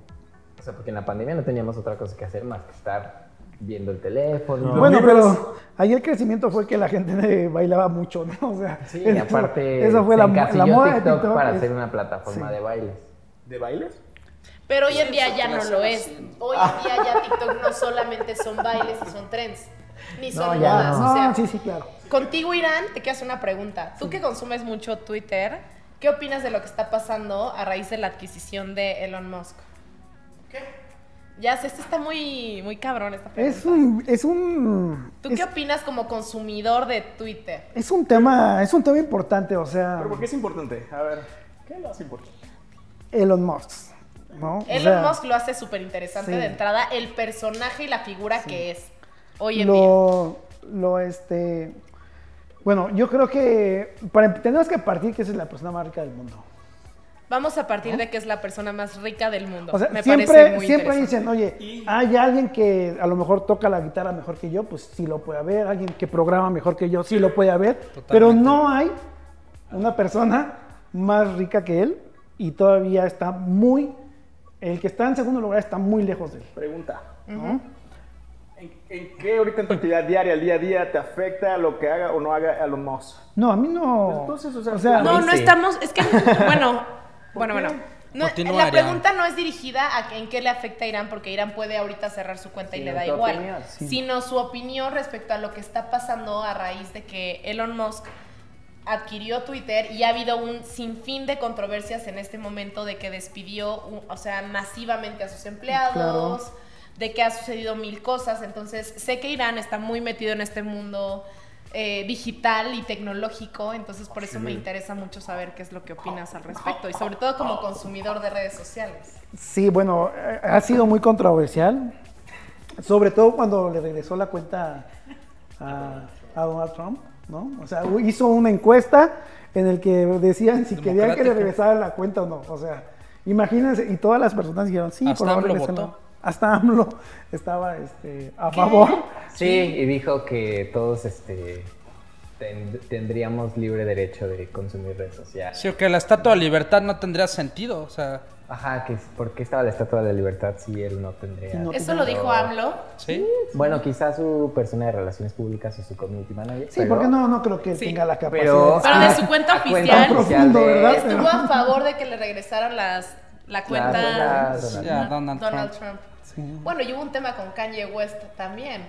[SPEAKER 5] O sea, porque en la pandemia no teníamos otra cosa que hacer más que estar viendo el teléfono.
[SPEAKER 2] Bueno, pero ahí el crecimiento fue que la gente bailaba mucho, ¿no? O sea,
[SPEAKER 5] Sí, y
[SPEAKER 2] eso-
[SPEAKER 5] aparte
[SPEAKER 2] eso fue
[SPEAKER 5] se
[SPEAKER 2] la, moda de
[SPEAKER 5] TikTok para
[SPEAKER 2] es-
[SPEAKER 5] hacer una plataforma
[SPEAKER 2] sí.
[SPEAKER 5] de bailes.
[SPEAKER 4] ¿De bailes?
[SPEAKER 1] Pero hoy en día ya no lo es. Hoy en día ya TikTok no solamente son bailes y son trends, ni
[SPEAKER 5] No,
[SPEAKER 1] son
[SPEAKER 5] ya
[SPEAKER 1] modas.
[SPEAKER 5] no.
[SPEAKER 1] O sea,
[SPEAKER 2] No, sí, sí, claro.
[SPEAKER 1] contigo, Irán, te quiero hacer una pregunta. Tú que consumes mucho Twitter, ¿qué opinas de lo que está pasando a raíz de la adquisición de Elon Musk? Ya sé, esto está muy, muy cabrón esta pregunta.
[SPEAKER 2] Es un, es un,
[SPEAKER 1] ¿Tú
[SPEAKER 2] es,
[SPEAKER 1] qué opinas como consumidor de Twitter?
[SPEAKER 2] es un tema, es un tema importante, o sea,
[SPEAKER 4] ¿Pero por qué es importante? A ver, ¿qué lo hace importante?
[SPEAKER 2] Elon Musk, ¿no? O
[SPEAKER 1] Elon
[SPEAKER 2] sea,
[SPEAKER 1] Musk lo hace súper interesante
[SPEAKER 2] sí.
[SPEAKER 1] de entrada, el personaje y la figura que es hoy en día.
[SPEAKER 2] lo, lo, este, bueno, yo creo que para, tenemos que partir que esa es la persona más rica del mundo.
[SPEAKER 1] Vamos a partir de que es la persona más rica del mundo.
[SPEAKER 2] O sea,
[SPEAKER 1] Me
[SPEAKER 2] siempre,
[SPEAKER 1] parece muy
[SPEAKER 2] siempre dicen, oye, hay alguien que a lo mejor toca la guitarra mejor que yo, pues sí lo puede haber. Alguien que programa mejor que yo, sí lo puede haber. Pero no hay una persona más rica que él y todavía está muy, el que está en segundo lugar está muy lejos de él.
[SPEAKER 4] Pregunta.
[SPEAKER 2] ¿no?
[SPEAKER 4] ¿En, en qué ahorita en tu actividad diaria, el día a día, te afecta lo que haga o no haga Elon Musk?
[SPEAKER 2] No, a mí no.
[SPEAKER 4] Entonces, o sea,
[SPEAKER 1] No,
[SPEAKER 5] mí
[SPEAKER 1] no
[SPEAKER 5] sí.
[SPEAKER 1] estamos, es que, bueno, bueno, bueno. No, la pregunta no es dirigida a en qué le afecta a Irán, porque Irán puede ahorita cerrar su cuenta y le da igual,
[SPEAKER 5] opinión,
[SPEAKER 2] sí.
[SPEAKER 1] sino su opinión respecto a lo que está pasando a raíz de que Elon Musk adquirió Twitter y ha habido un sinfín de controversias en este momento de que despidió, o sea, masivamente a sus empleados, de que ha sucedido mil cosas. Entonces, sé que Irán está muy metido en este mundo eh, digital y tecnológico, entonces por eso me interesa mucho saber qué es lo que opinas al respecto y sobre todo como consumidor de redes sociales.
[SPEAKER 2] Sí, bueno, ha sido muy controversial, sobre todo cuando le regresó la cuenta a, a Donald Trump, ¿no? O sea, hizo una encuesta en el que decían si querían que le
[SPEAKER 3] Democrática.
[SPEAKER 2] regresara la cuenta o no. O sea, imagínense, y todas las personas dijeron, sí,
[SPEAKER 3] Hasta
[SPEAKER 2] por favor,
[SPEAKER 3] AMLO
[SPEAKER 2] regrésalo".
[SPEAKER 3] votó.
[SPEAKER 2] Hasta AMLO estaba este, a favor.
[SPEAKER 5] Sí, y dijo que todos este, ten- tendríamos libre derecho de consumir redes sociales.
[SPEAKER 3] Sí, o que la estatua de libertad no tendría sentido, o sea,
[SPEAKER 5] Ajá, que ¿por qué estaba la Estatua de la Libertad si él no tendría?
[SPEAKER 2] No-
[SPEAKER 1] Eso lo dijo AMLO.
[SPEAKER 3] ¿sí?
[SPEAKER 5] Bueno, quizás su persona de relaciones públicas o su community manager.
[SPEAKER 2] Sí,
[SPEAKER 5] pero-
[SPEAKER 2] porque no, no creo que
[SPEAKER 1] Sí.
[SPEAKER 2] tenga la capacidad.
[SPEAKER 5] Pero,
[SPEAKER 1] Pero de su cuenta oficial.
[SPEAKER 2] Profundo,
[SPEAKER 5] de-
[SPEAKER 2] ¿verdad?
[SPEAKER 1] Estuvo a favor de que le regresaran las, la cuenta
[SPEAKER 3] Donald Trump.
[SPEAKER 1] Donald Trump.
[SPEAKER 2] Sí.
[SPEAKER 1] Bueno, y hubo un tema con Kanye West también.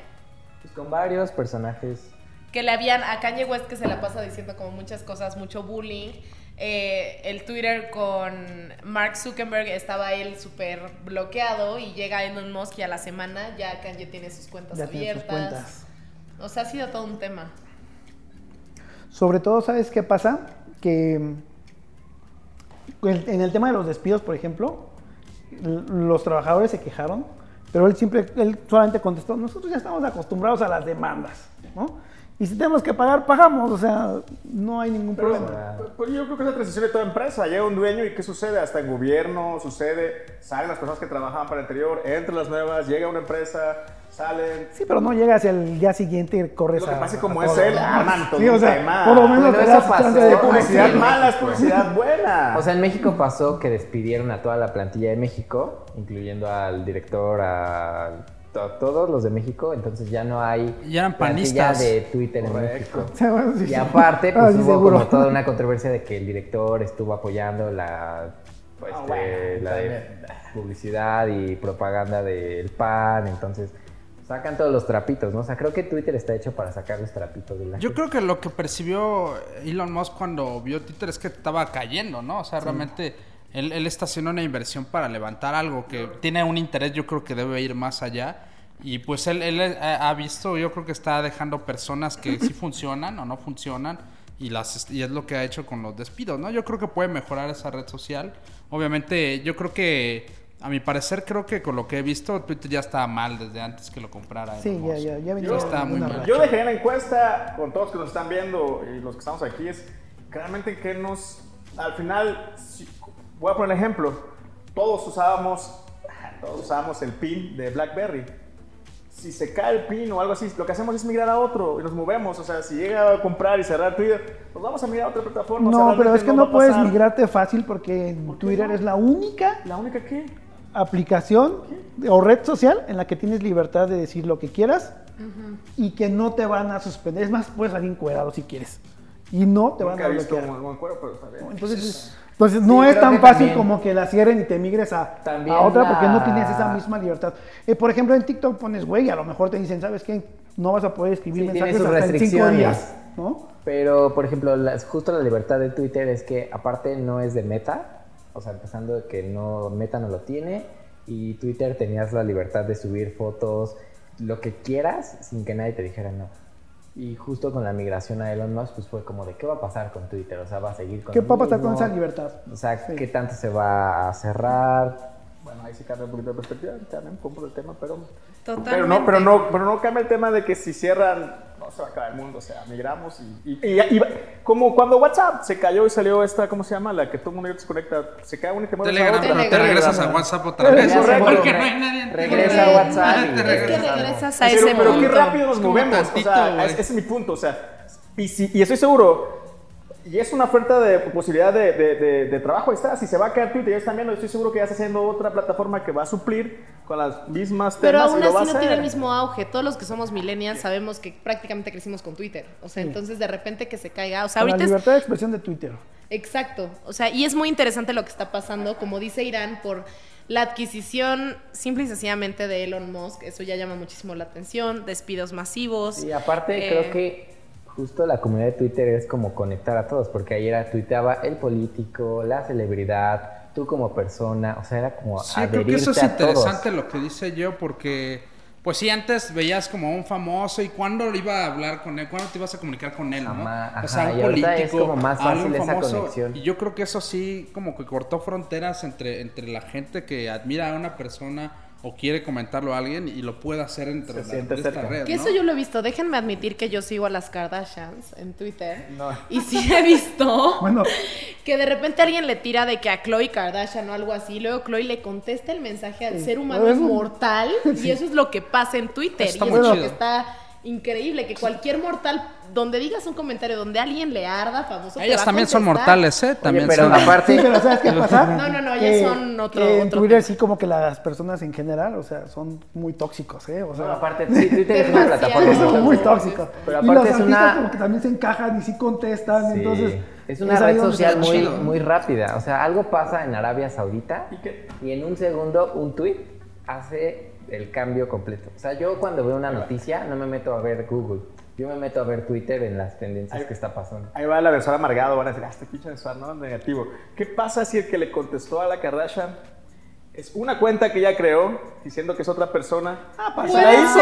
[SPEAKER 5] Pues con varios personajes.
[SPEAKER 1] Que le habían a Kanye West que se la pasa diciendo como muchas cosas, mucho bullying. Eh, el Twitter con Mark Zuckerberg estaba él súper bloqueado y llega Elon Musk y a la semana ya Kanye tiene sus cuentas
[SPEAKER 2] Ya tiene sus
[SPEAKER 1] abiertas.
[SPEAKER 2] cuentas.
[SPEAKER 1] O sea, ha sido todo un tema.
[SPEAKER 2] Sobre todo, ¿sabes qué pasa? Que el- en el tema de los despidos, por ejemplo, los trabajadores se quejaron, pero él siempre, él solamente contestó, nosotros ya estamos acostumbrados a las demandas, ¿no? Y si tenemos que pagar, pagamos, o sea, no hay ningún
[SPEAKER 4] Pero,
[SPEAKER 2] problema.
[SPEAKER 4] pues yo creo que es la transición de toda empresa. Llega un dueño y ¿qué sucede? Hasta en gobierno sucede. Salen las personas que trabajaban para el anterior, entran las nuevas, llega una empresa, salen.
[SPEAKER 2] Sí, pero no llegas el día siguiente y corres
[SPEAKER 4] Lo que pasa es como es él, arman todo
[SPEAKER 2] Sí, o
[SPEAKER 4] un
[SPEAKER 2] sea,
[SPEAKER 4] tema.
[SPEAKER 2] por lo menos
[SPEAKER 5] Bueno,
[SPEAKER 2] te
[SPEAKER 5] eso
[SPEAKER 2] das
[SPEAKER 5] pasó.
[SPEAKER 2] chance de
[SPEAKER 4] Publicidad
[SPEAKER 5] Sí.
[SPEAKER 4] mala es publicidad buena.
[SPEAKER 5] O sea, en México pasó que despidieron a toda la plantilla de México, incluyendo al director, a to- todos los de México, entonces ya no hay
[SPEAKER 3] Ya eran panistas.
[SPEAKER 5] de Twitter en. México.
[SPEAKER 2] Sí,
[SPEAKER 5] Y aparte,
[SPEAKER 2] Ah,
[SPEAKER 5] pues
[SPEAKER 2] sí,
[SPEAKER 5] hubo
[SPEAKER 2] seguro.
[SPEAKER 5] como toda una controversia de que el director estuvo apoyando la, pues,
[SPEAKER 4] Ah,
[SPEAKER 5] este,
[SPEAKER 4] bueno,
[SPEAKER 5] la de publicidad y propaganda del PAN, entonces sacan todos los trapitos, ¿no? O sea, creo que Twitter está hecho para sacar los trapitos de la
[SPEAKER 3] Yo
[SPEAKER 5] gente.
[SPEAKER 3] creo que lo que percibió Elon Musk cuando vio Twitter es que estaba cayendo, ¿no? O sea, realmente él, él está haciendo una inversión para levantar algo que tiene un interés, yo creo que debe ir más allá. Y pues él, él ha ha visto, yo creo que está dejando personas que sí funcionan o no funcionan. Y, las, y es lo que ha hecho con los despidos, ¿no? Yo creo que puede mejorar esa red social. Obviamente, yo creo que, a mi parecer, creo que con lo que he visto, Twitter ya estaba mal desde antes que lo comprara.
[SPEAKER 2] Sí, ya, ya, ya
[SPEAKER 3] está
[SPEAKER 2] en
[SPEAKER 3] muy mal.
[SPEAKER 4] Yo dejaría la encuesta con todos los que nos están viendo y los que estamos aquí es realmente que nos, al final, si- voy a poner un ejemplo, todos usábamos, todos usábamos el pin de BlackBerry. Si se cae el pin o algo así, lo que hacemos es migrar a otro y nos movemos. O sea, si llega a comprar y cerrar Twitter, nos vamos a migrar a otra plataforma. O sea,
[SPEAKER 2] No, pero es que no
[SPEAKER 4] a
[SPEAKER 2] puedes
[SPEAKER 4] pasar.
[SPEAKER 2] migrarte fácil porque en Twitter es la única
[SPEAKER 4] La única que
[SPEAKER 2] aplicación o red social en la que tienes libertad de decir lo que quieras y que no te van a suspender. Es más, puedes salir encuadrado si quieres. Y no te van
[SPEAKER 4] nunca
[SPEAKER 2] a
[SPEAKER 4] he visto
[SPEAKER 2] bloquear.
[SPEAKER 4] un buen cuero, pero está bien.
[SPEAKER 2] Entonces, entonces no es tan fácil
[SPEAKER 5] también-
[SPEAKER 2] como que la cierren y te migres a, a otra porque no tienes esa misma libertad. Eh, por ejemplo, en TikTok pones, güey, a lo mejor te dicen, ¿sabes qué? No vas a poder escribir
[SPEAKER 5] Sí,
[SPEAKER 2] mensajes
[SPEAKER 5] sus
[SPEAKER 2] hasta en cinco días, ¿no?
[SPEAKER 5] Pero, por ejemplo, las- justo la libertad de Twitter es que aparte no es de Meta, o sea, empezando de que no Meta no lo tiene y Twitter tenías la libertad de subir fotos, lo que quieras, sin que nadie te dijera no. Y justo con la migración a Elon Musk, pues fue como de qué va a pasar con Twitter, o sea, va a seguir con
[SPEAKER 2] ¿Qué va a pasar con esa libertad?
[SPEAKER 5] O sea,
[SPEAKER 2] Sí.
[SPEAKER 5] qué tanto se va a cerrar.
[SPEAKER 4] Bueno, ahí sí cambia un poquito de perspectiva, también compro el tema, pero...
[SPEAKER 1] Totalmente.
[SPEAKER 4] Pero no, pero no, pero no cambia el tema de que si cierran, se va a acabar el mundo, o sea, migramos y, y, y- y- como cuando WhatsApp se cayó y salió esta, ¿cómo se llama? La que todo el mundo ya desconecta, se cae una y te mueves a
[SPEAKER 3] Telegram, pero te regresas a WhatsApp otra vez. Porque no hay nadie en
[SPEAKER 5] regresa a WhatsApp
[SPEAKER 1] Es que
[SPEAKER 3] regresas.
[SPEAKER 1] a
[SPEAKER 4] Pero,
[SPEAKER 1] ese
[SPEAKER 4] pero qué rápido nos movemos, o sea, ese es mi punto, o sea, y, si- y estoy seguro, y es una oferta de posibilidad de, de- de- de trabajo, ahí está, si se va a caer Twitter, ya están viendo, estoy seguro que ya está haciendo otra plataforma que va a suplir con las mismas
[SPEAKER 1] Pero
[SPEAKER 4] temas
[SPEAKER 1] aún
[SPEAKER 4] y lo va a
[SPEAKER 1] así no tiene el mismo auge. Todos los que somos millennials sabemos que prácticamente crecimos con Twitter. O sea, entonces de repente que se caiga. O sea,
[SPEAKER 2] Con la
[SPEAKER 1] ahorita es
[SPEAKER 2] libertad de expresión de Twitter.
[SPEAKER 1] Exacto. O sea, y es muy interesante lo que está pasando, como dice Irán, por la adquisición simple y sencillamente de Elon Musk. Eso ya llama muchísimo la atención. Despidos masivos.
[SPEAKER 5] Y aparte
[SPEAKER 1] Eh,
[SPEAKER 5] creo que justo la comunidad de Twitter es como conectar a todos, porque ahí era tuiteaba el político, la celebridad, tú como persona, o sea, era como
[SPEAKER 3] Sí, creo que eso es interesante lo que dice yo, porque, pues sí, antes veías como a un famoso y cuándo iba a hablar con él, cuándo te ibas a comunicar con él, ¿no?
[SPEAKER 5] Jamás,
[SPEAKER 3] o sea,
[SPEAKER 5] ajá,
[SPEAKER 3] un
[SPEAKER 5] y
[SPEAKER 3] político,
[SPEAKER 5] es como más
[SPEAKER 3] algún
[SPEAKER 5] fácil esa
[SPEAKER 3] famoso,
[SPEAKER 5] conexión.
[SPEAKER 3] Y yo creo que eso sí, como que cortó fronteras entre, entre la gente que admira a una persona o quiere comentarlo a alguien y lo puede hacer entre
[SPEAKER 4] Se
[SPEAKER 3] la, esta red,
[SPEAKER 1] Que
[SPEAKER 3] ¿no?
[SPEAKER 1] eso yo lo he visto. Déjenme admitir que yo sigo a las Kardashians en Twitter.
[SPEAKER 4] No.
[SPEAKER 1] Y sí he visto
[SPEAKER 2] Bueno,
[SPEAKER 1] que de repente alguien le tira de que a Chloe Kardashian o algo así. Luego Chloe le contesta el mensaje al
[SPEAKER 2] Sí.
[SPEAKER 1] ser humano
[SPEAKER 2] es
[SPEAKER 1] mortal. Y eso es lo que pasa en Twitter.
[SPEAKER 3] Está
[SPEAKER 1] y
[SPEAKER 3] muy
[SPEAKER 1] eso es lo que está increíble. Que cualquier mortal, donde digas un comentario donde alguien le arda, famoso. te va
[SPEAKER 3] Ellas
[SPEAKER 1] a
[SPEAKER 3] también son mortales, ¿eh? También
[SPEAKER 5] pero
[SPEAKER 3] son-
[SPEAKER 5] aparte-
[SPEAKER 2] sí, pero ¿sabes qué pasa?
[SPEAKER 1] No, no, no,
[SPEAKER 2] Que-
[SPEAKER 1] son otro-
[SPEAKER 2] en
[SPEAKER 1] otro
[SPEAKER 2] Twitter sí como que las personas en general, o sea, son muy tóxicos, ¿eh? O sea,
[SPEAKER 5] No, aparte, sí, Twitter es una plataforma
[SPEAKER 2] son muy tóxicos.
[SPEAKER 5] Pero
[SPEAKER 2] y
[SPEAKER 5] aparte
[SPEAKER 2] los
[SPEAKER 5] es
[SPEAKER 2] artistas
[SPEAKER 5] una-
[SPEAKER 2] como que también se encajan y sí contestan,
[SPEAKER 5] Sí.
[SPEAKER 2] entonces...
[SPEAKER 5] es una red social muy,
[SPEAKER 2] chido.
[SPEAKER 5] muy rápida. O sea, algo pasa en Arabia Saudita
[SPEAKER 4] ¿Y qué?
[SPEAKER 5] y en un segundo un tweet hace el cambio completo. O sea, yo cuando veo una noticia no me meto a ver Google. Yo me meto a ver Twitter en las tendencias que está pasando.
[SPEAKER 4] Ahí va el adversario amargado, van a decir, ah, este pinche adversario, ¿no? Negativo. ¿Qué pasa si el que le contestó a la Kardashian Es una cuenta que ella creó diciendo que es otra persona.
[SPEAKER 2] Ah,
[SPEAKER 4] se la hizo.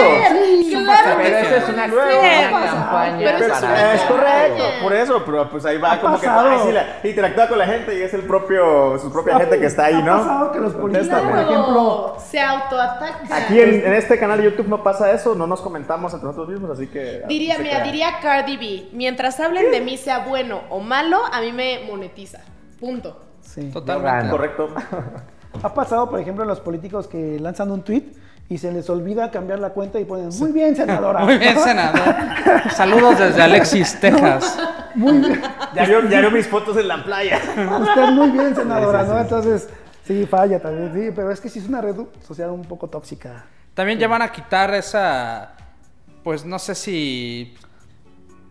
[SPEAKER 1] Claro
[SPEAKER 5] Pero
[SPEAKER 1] que
[SPEAKER 5] eso es una,
[SPEAKER 1] pasa.
[SPEAKER 5] campaña
[SPEAKER 1] Pero eso es
[SPEAKER 4] Es correcto, por eso, pero pues ahí va
[SPEAKER 2] Ha
[SPEAKER 4] como
[SPEAKER 2] pasado.
[SPEAKER 4] que ay, sí, la- interactúa con la gente y es el propio, su propia gente que está ahí,
[SPEAKER 2] Ha
[SPEAKER 4] ¿no?
[SPEAKER 2] pasado que los políticos, por ejemplo,
[SPEAKER 1] se autoatacan.
[SPEAKER 4] Aquí en, en este canal de YouTube no pasa eso, no nos comentamos entre nosotros mismos, así que...
[SPEAKER 1] Diría,
[SPEAKER 4] se
[SPEAKER 1] mira, diría Cardi B, mientras hablen de mí sea bueno o malo, a mí me monetiza. Punto.
[SPEAKER 2] sí.
[SPEAKER 3] Totalmente.
[SPEAKER 4] Correcto.
[SPEAKER 2] Ha pasado, por ejemplo, en los políticos que lanzan un tweet y se les olvida cambiar la cuenta y ponen, muy bien, senadora.
[SPEAKER 3] Muy bien, senador. Saludos desde Alexis, Texas.
[SPEAKER 2] Muy bien.
[SPEAKER 4] Ya vio, ya vio mis fotos en la playa.
[SPEAKER 2] Usted muy bien, senadora, ¿no? Entonces, sí, falla también, sí, pero es que sí es una red social un poco tóxica.
[SPEAKER 3] También ya van a quitar esa, pues no sé si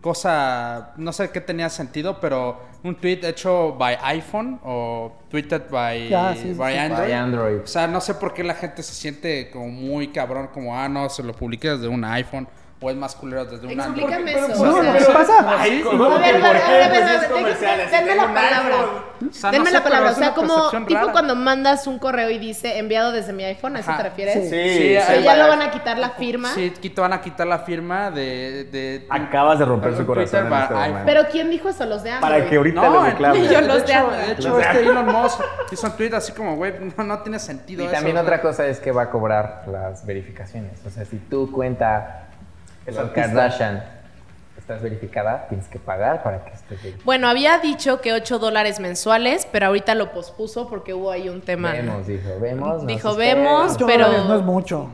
[SPEAKER 3] cosa, no sé qué tenía sentido, pero un tweet hecho by iPhone o tweeted by,
[SPEAKER 2] Ah, sí, sí,
[SPEAKER 3] by
[SPEAKER 2] sí.
[SPEAKER 3] Android.
[SPEAKER 5] By Android.
[SPEAKER 3] O sea, no sé por qué la gente se siente como muy cabrón, como, ah, no, se lo publiqué desde un iPhone o es más culero desde un Android.
[SPEAKER 1] Explícame
[SPEAKER 2] Pero,
[SPEAKER 1] eso.
[SPEAKER 2] no, lo que pasa,
[SPEAKER 4] Ay,
[SPEAKER 1] A
[SPEAKER 4] ¿cómo
[SPEAKER 1] ver, a
[SPEAKER 4] por
[SPEAKER 1] a ver, a ver,
[SPEAKER 4] Pues
[SPEAKER 1] a denme la palabra.
[SPEAKER 3] O sea,
[SPEAKER 1] Denme
[SPEAKER 3] no sé,
[SPEAKER 1] la palabra, o sea, como tipo
[SPEAKER 3] rara.
[SPEAKER 1] cuando mandas un correo y dice enviado desde mi iPhone, ¿a eso te refieres?
[SPEAKER 2] Sí.
[SPEAKER 4] Sí,
[SPEAKER 3] Sí,
[SPEAKER 4] sí,
[SPEAKER 1] O sea,
[SPEAKER 3] ahí
[SPEAKER 1] ya lo van a quitar la firma.
[SPEAKER 3] Sí, quito, van a quitar la firma de... de
[SPEAKER 4] Acabas de romper su
[SPEAKER 3] Twitter
[SPEAKER 4] corazón en este.
[SPEAKER 1] Pero ¿quién dijo eso? Los de Android.
[SPEAKER 4] Para que ahorita
[SPEAKER 3] No,
[SPEAKER 4] le reclame.
[SPEAKER 1] yo
[SPEAKER 3] de
[SPEAKER 1] los de
[SPEAKER 3] hecho,
[SPEAKER 1] Android.
[SPEAKER 3] de hecho este Elon Musk hizo un tweet así como, güey, no, no tiene sentido
[SPEAKER 5] Y también otra cosa es que va a cobrar las verificaciones. O sea, si tu cuenta
[SPEAKER 4] Es artista.
[SPEAKER 5] Kardashian estás verificada, tienes que pagar para que estés verificada.
[SPEAKER 1] Bueno, había dicho que 8 dólares mensuales, pero ahorita lo pospuso porque hubo ahí un tema.
[SPEAKER 5] Vemos, dijo, vemos.
[SPEAKER 1] Dijo, vemos. Pero-
[SPEAKER 2] dólares no es mucho.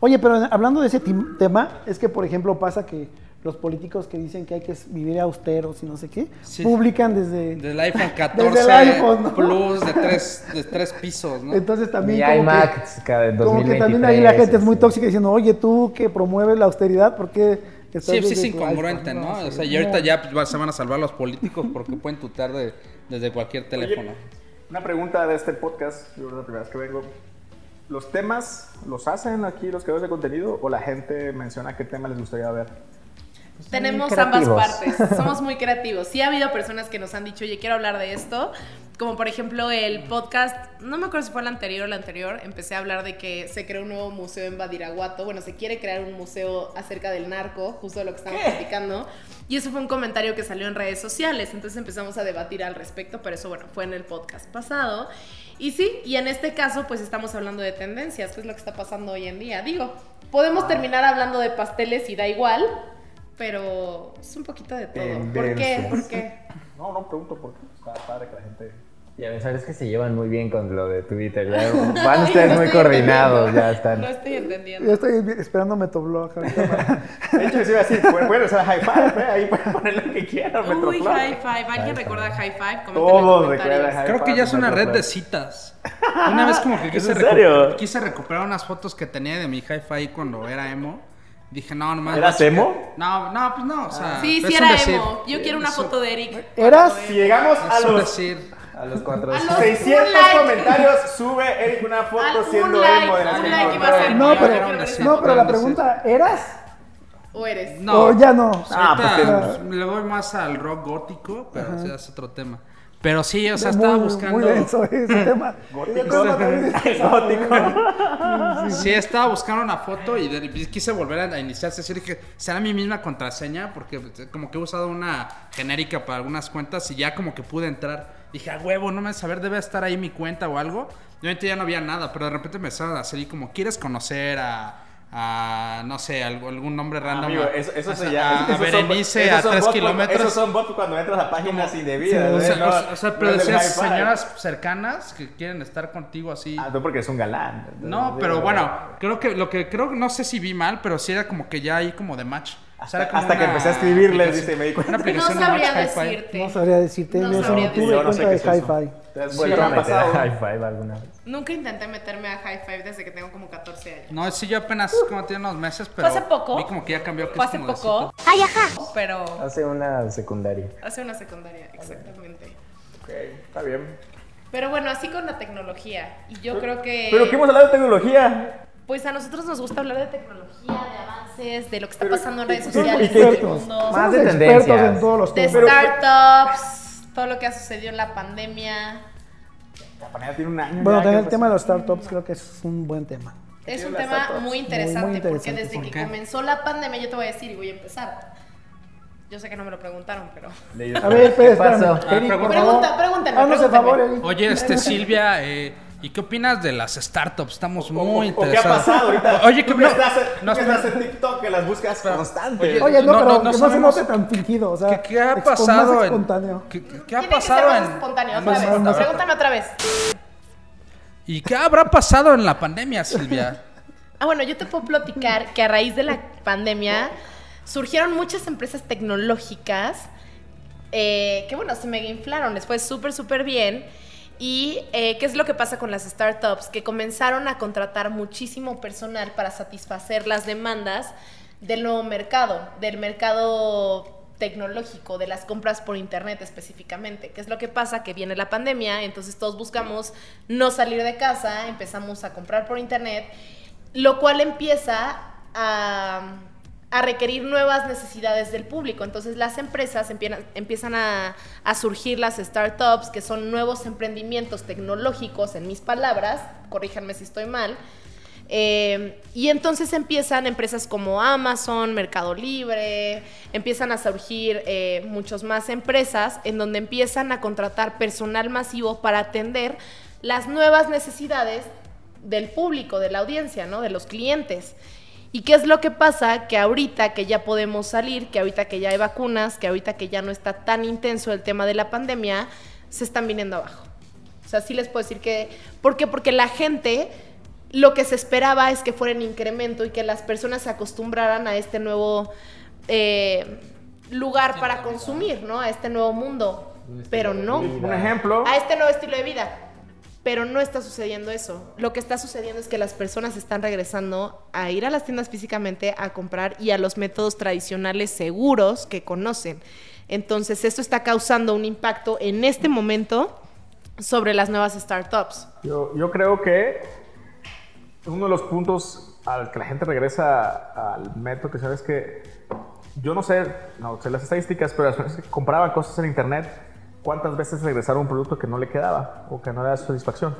[SPEAKER 2] Oye, pero hablando de ese tema, es que, por ejemplo, pasa que los políticos que dicen que hay que vivir austeros y no sé qué,
[SPEAKER 3] Sí.
[SPEAKER 2] publican desde...
[SPEAKER 3] Del iPhone 14
[SPEAKER 2] Desde el iPhone, ¿no?
[SPEAKER 3] Plus de tres, de tres pisos, ¿no?
[SPEAKER 2] Entonces también...
[SPEAKER 5] Mi
[SPEAKER 2] como
[SPEAKER 5] iMac
[SPEAKER 2] que, como que
[SPEAKER 5] 2023,
[SPEAKER 2] también ahí la gente es muy tóxica diciendo, oye, tú que promueves la austeridad, ¿por qué estás
[SPEAKER 3] Sí, sí,
[SPEAKER 2] desde
[SPEAKER 3] es incongruente,
[SPEAKER 2] iPhone?"
[SPEAKER 3] ¿no?
[SPEAKER 2] sí,
[SPEAKER 3] O sea, y ahorita
[SPEAKER 2] no.
[SPEAKER 3] ya pues, se van a salvar los políticos porque pueden tutar de, desde cualquier teléfono.
[SPEAKER 4] Oye, una pregunta de este podcast, yo es la primera vez que vengo. ¿Los temas los hacen aquí los creadores de contenido o la gente menciona qué tema les gustaría ver?
[SPEAKER 1] Tenemos
[SPEAKER 5] creativos.
[SPEAKER 1] ambas partes, somos muy creativos. Sí ha habido personas que nos han dicho, oye, quiero hablar de esto. Como por ejemplo el podcast, no me acuerdo si fue el anterior o el anterior, empecé a hablar de que se creó un nuevo museo en Badiraguato. Bueno, se quiere crear un museo acerca del narco, justo de lo que estamos platicando. Y eso fue un comentario que salió en redes sociales. Entonces empezamos a debatir al respecto, pero eso, bueno, fue en el podcast pasado. Y sí, y en este caso, pues estamos hablando de tendencias, que es lo que está pasando hoy en día. Digo, podemos terminar hablando de pasteles y da igual, pero es un poquito de todo. ¿Por qué? ¿Por qué?
[SPEAKER 4] No, no pregunto porque está padre que la gente...
[SPEAKER 5] Ya ves, sabes que se llevan muy bien con lo de Twitter. Ya van ustedes
[SPEAKER 1] no
[SPEAKER 5] muy coordinados,
[SPEAKER 1] entendiendo.
[SPEAKER 5] ya están.
[SPEAKER 1] No estoy entendiendo.
[SPEAKER 2] Yo estoy esperando para-
[SPEAKER 4] De hecho, sí, así, pueden, usar high five, ¿eh? ahí pueden poner lo que quieran,
[SPEAKER 1] Uy, high five. ¿Alguien recuerda high five?
[SPEAKER 4] Todos
[SPEAKER 1] comentarios.
[SPEAKER 4] recuerdan high
[SPEAKER 3] Creo que ya es una red de citas. Una vez como que quise, recu- quise recuperar unas fotos que tenía de mi hi-fi cuando era emo. Dije, no, nomás.
[SPEAKER 4] ¿Eras emo?
[SPEAKER 3] No, no, pues no, o sea.
[SPEAKER 1] Sí, sí era emo. Yo quiero una foto de Eric.
[SPEAKER 2] ¿Eras?
[SPEAKER 4] Si llegamos a los
[SPEAKER 3] decir.
[SPEAKER 5] A los cuatro.
[SPEAKER 1] A los-
[SPEAKER 4] 600
[SPEAKER 1] Un like.
[SPEAKER 4] comentarios, sube Eric una
[SPEAKER 1] Al-
[SPEAKER 4] foto
[SPEAKER 1] un
[SPEAKER 4] siendo
[SPEAKER 1] like,
[SPEAKER 4] emo de la
[SPEAKER 1] un
[SPEAKER 4] serie
[SPEAKER 1] like iba a ser
[SPEAKER 2] No, pero, no, pero la pregunta, ¿eras?
[SPEAKER 1] ¿O eres?
[SPEAKER 3] No.
[SPEAKER 2] ¿O ya no?
[SPEAKER 4] Ah, pues
[SPEAKER 3] le voy más al rock gótico, pero es otro tema. Pero sí, o sea,
[SPEAKER 2] muy,
[SPEAKER 3] estaba buscando.
[SPEAKER 2] Muy denso ese tema. Yo ¿eh?
[SPEAKER 3] Sí, estaba buscando una foto y, de- quise volver a iniciar sesión. Dije, ¿será mi misma contraseña? Porque pues, como que he usado una genérica para algunas cuentas y ya como que pude entrar. Dije, a huevo, no me saber, debe estar ahí mi cuenta o algo. Y obviamente ya no había nada, pero de repente me empezaron a hacer y como, ¿quieres conocer a, a, no sé, algo- algún nombre random?
[SPEAKER 4] Amigo,
[SPEAKER 3] a-
[SPEAKER 4] eso, eso
[SPEAKER 3] a-
[SPEAKER 4] se llama.
[SPEAKER 3] A, Berenice a
[SPEAKER 4] son
[SPEAKER 3] 3
[SPEAKER 4] bots
[SPEAKER 3] kilómetros.
[SPEAKER 4] Esos son bots cuando entras a páginas indebidas.
[SPEAKER 3] o,
[SPEAKER 4] ¿eh?
[SPEAKER 3] sea,
[SPEAKER 4] No-
[SPEAKER 3] o sea,
[SPEAKER 4] no
[SPEAKER 3] pero
[SPEAKER 4] del
[SPEAKER 3] decías señoras cercanas que quieren estar contigo así.
[SPEAKER 4] Ah, no, porque es un galán.
[SPEAKER 3] No, pero bueno, creo que lo que creo, no sé si vi mal, pero sí era como que ya ahí como de match. O sea, como
[SPEAKER 4] Hasta que empecé a escribirles, dice, me di cuenta.
[SPEAKER 3] Una
[SPEAKER 1] No sabría decirte.
[SPEAKER 2] No sabría decirte,
[SPEAKER 1] No sabría
[SPEAKER 2] no tuve
[SPEAKER 4] decirte. No sé qué es eso. Te has vuelto a
[SPEAKER 3] ha
[SPEAKER 5] ¿Te
[SPEAKER 4] pasar.
[SPEAKER 5] da high five alguna vez?
[SPEAKER 1] Nunca intenté meterme a high five desde que tengo como 14 años.
[SPEAKER 3] No, sí, yo apenas como tiene unos meses, pero
[SPEAKER 1] hace poco?
[SPEAKER 3] vi como que ya cambió. que es
[SPEAKER 1] hace
[SPEAKER 3] como
[SPEAKER 1] poco.
[SPEAKER 3] cita.
[SPEAKER 1] Pero
[SPEAKER 5] Hace una secundaria.
[SPEAKER 1] hace una secundaria, exactamente.
[SPEAKER 4] Ok, está bien.
[SPEAKER 1] Pero bueno, así con la tecnología. Y yo creo que.
[SPEAKER 4] Pero que hemos hablado de tecnología.
[SPEAKER 1] Pues a nosotros nos gusta hablar de tecnología, de avances, de lo que está
[SPEAKER 4] Pero-
[SPEAKER 1] pasando en redes
[SPEAKER 4] ¿y-
[SPEAKER 1] sociales,
[SPEAKER 4] qué-
[SPEAKER 1] mundo,
[SPEAKER 5] Más de
[SPEAKER 2] expertos
[SPEAKER 5] tendencias.
[SPEAKER 2] en todos los
[SPEAKER 1] de startups, todo lo que ha sucedido en la pandemia.
[SPEAKER 4] pandemia tiene un año.
[SPEAKER 2] Bueno, también el tema de los startups creo que es un buen tema.
[SPEAKER 1] Es un tema
[SPEAKER 4] startups.
[SPEAKER 1] muy
[SPEAKER 2] Muy,
[SPEAKER 1] interesante,
[SPEAKER 2] muy
[SPEAKER 1] porque
[SPEAKER 2] interesante.
[SPEAKER 1] desde
[SPEAKER 3] ¿Por
[SPEAKER 1] que comenzó la pandemia, yo te voy a decir y voy a empezar. Yo sé que no me lo preguntaron, pero.
[SPEAKER 2] A ver, espera,
[SPEAKER 5] ¿Qué pasó?
[SPEAKER 3] Ah, pregunta.
[SPEAKER 1] pregúntame,
[SPEAKER 2] Haznos el favor.
[SPEAKER 3] Oye, este Silvia, eh, ¿y qué opinas de las startups? Estamos muy
[SPEAKER 4] ¿O qué ha
[SPEAKER 3] interesados.
[SPEAKER 4] pasado ahorita?
[SPEAKER 3] Oye, que
[SPEAKER 4] ¿Tú
[SPEAKER 3] no,
[SPEAKER 4] estás,
[SPEAKER 3] no,
[SPEAKER 4] estás en TikTok, que las buscas constante.
[SPEAKER 3] Oye,
[SPEAKER 2] Oye, no,
[SPEAKER 3] No,
[SPEAKER 2] pero
[SPEAKER 3] no, no
[SPEAKER 2] que no se note tan fingido, o sea,
[SPEAKER 3] ¿Qué, qué ha pasado
[SPEAKER 2] más
[SPEAKER 3] en
[SPEAKER 2] espontáneo.
[SPEAKER 3] ¿Qué, qué- qué ha
[SPEAKER 1] Tiene que
[SPEAKER 3] pasado
[SPEAKER 1] ser más
[SPEAKER 3] en
[SPEAKER 1] espontáneo, otra vez. Pregúntame otra vez.
[SPEAKER 3] ¿Y qué habrá pasado en la pandemia, Silvia?
[SPEAKER 1] Ah, bueno, yo te puedo platicar que a raíz de la pandemia surgieron muchas empresas tecnológicas eh, que, bueno, se mega inflaron, les fue súper, súper bien. ¿Y eh, qué es lo que pasa con las startups? Que comenzaron a contratar muchísimo personal para satisfacer las demandas del nuevo mercado, del mercado tecnológico, de las compras por internet específicamente. ¿Qué es lo que pasa? Que viene la pandemia, entonces todos buscamos no salir de casa, empezamos a comprar por internet, lo cual empieza a, a requerir nuevas necesidades del público. Entonces las empresas empiezan, a surgir las startups, que son nuevos emprendimientos tecnológicos, en mis palabras, corríjanme si estoy mal, eh, y entonces empiezan empresas como Amazon, Mercado Libre, empiezan a surgir eh, muchas más empresas en donde empiezan a contratar personal masivo para atender las nuevas necesidades del público, de la audiencia, ¿no? De los clientes. ¿Y qué es lo que pasa? Que ahorita que ya podemos salir, que ahorita que ya hay vacunas, que ahorita que ya no está tan intenso el tema de la pandemia, se están viniendo abajo. O sea, sí les puedo decir que... ¿Por qué? Porque la gente lo que se esperaba es que fuera en incremento y que las personas se acostumbraran a este nuevo eh, lugar para consumir, ¿no? A este nuevo mundo. Pero no.
[SPEAKER 4] Un ejemplo.
[SPEAKER 1] A este nuevo estilo de vida. Pero no está sucediendo eso. Lo que está sucediendo es que las personas están regresando a ir a las tiendas físicamente a comprar y a los métodos tradicionales seguros que conocen. Entonces, esto está causando un impacto en este momento sobre las nuevas startups.
[SPEAKER 4] Yo, creo que uno de los puntos al que la gente regresa al método que sabes que yo no sé, no sé las estadísticas, pero las personas que compraban cosas en internet, ¿cuántas veces regresaron un producto que no le quedaba o que no le da satisfacción?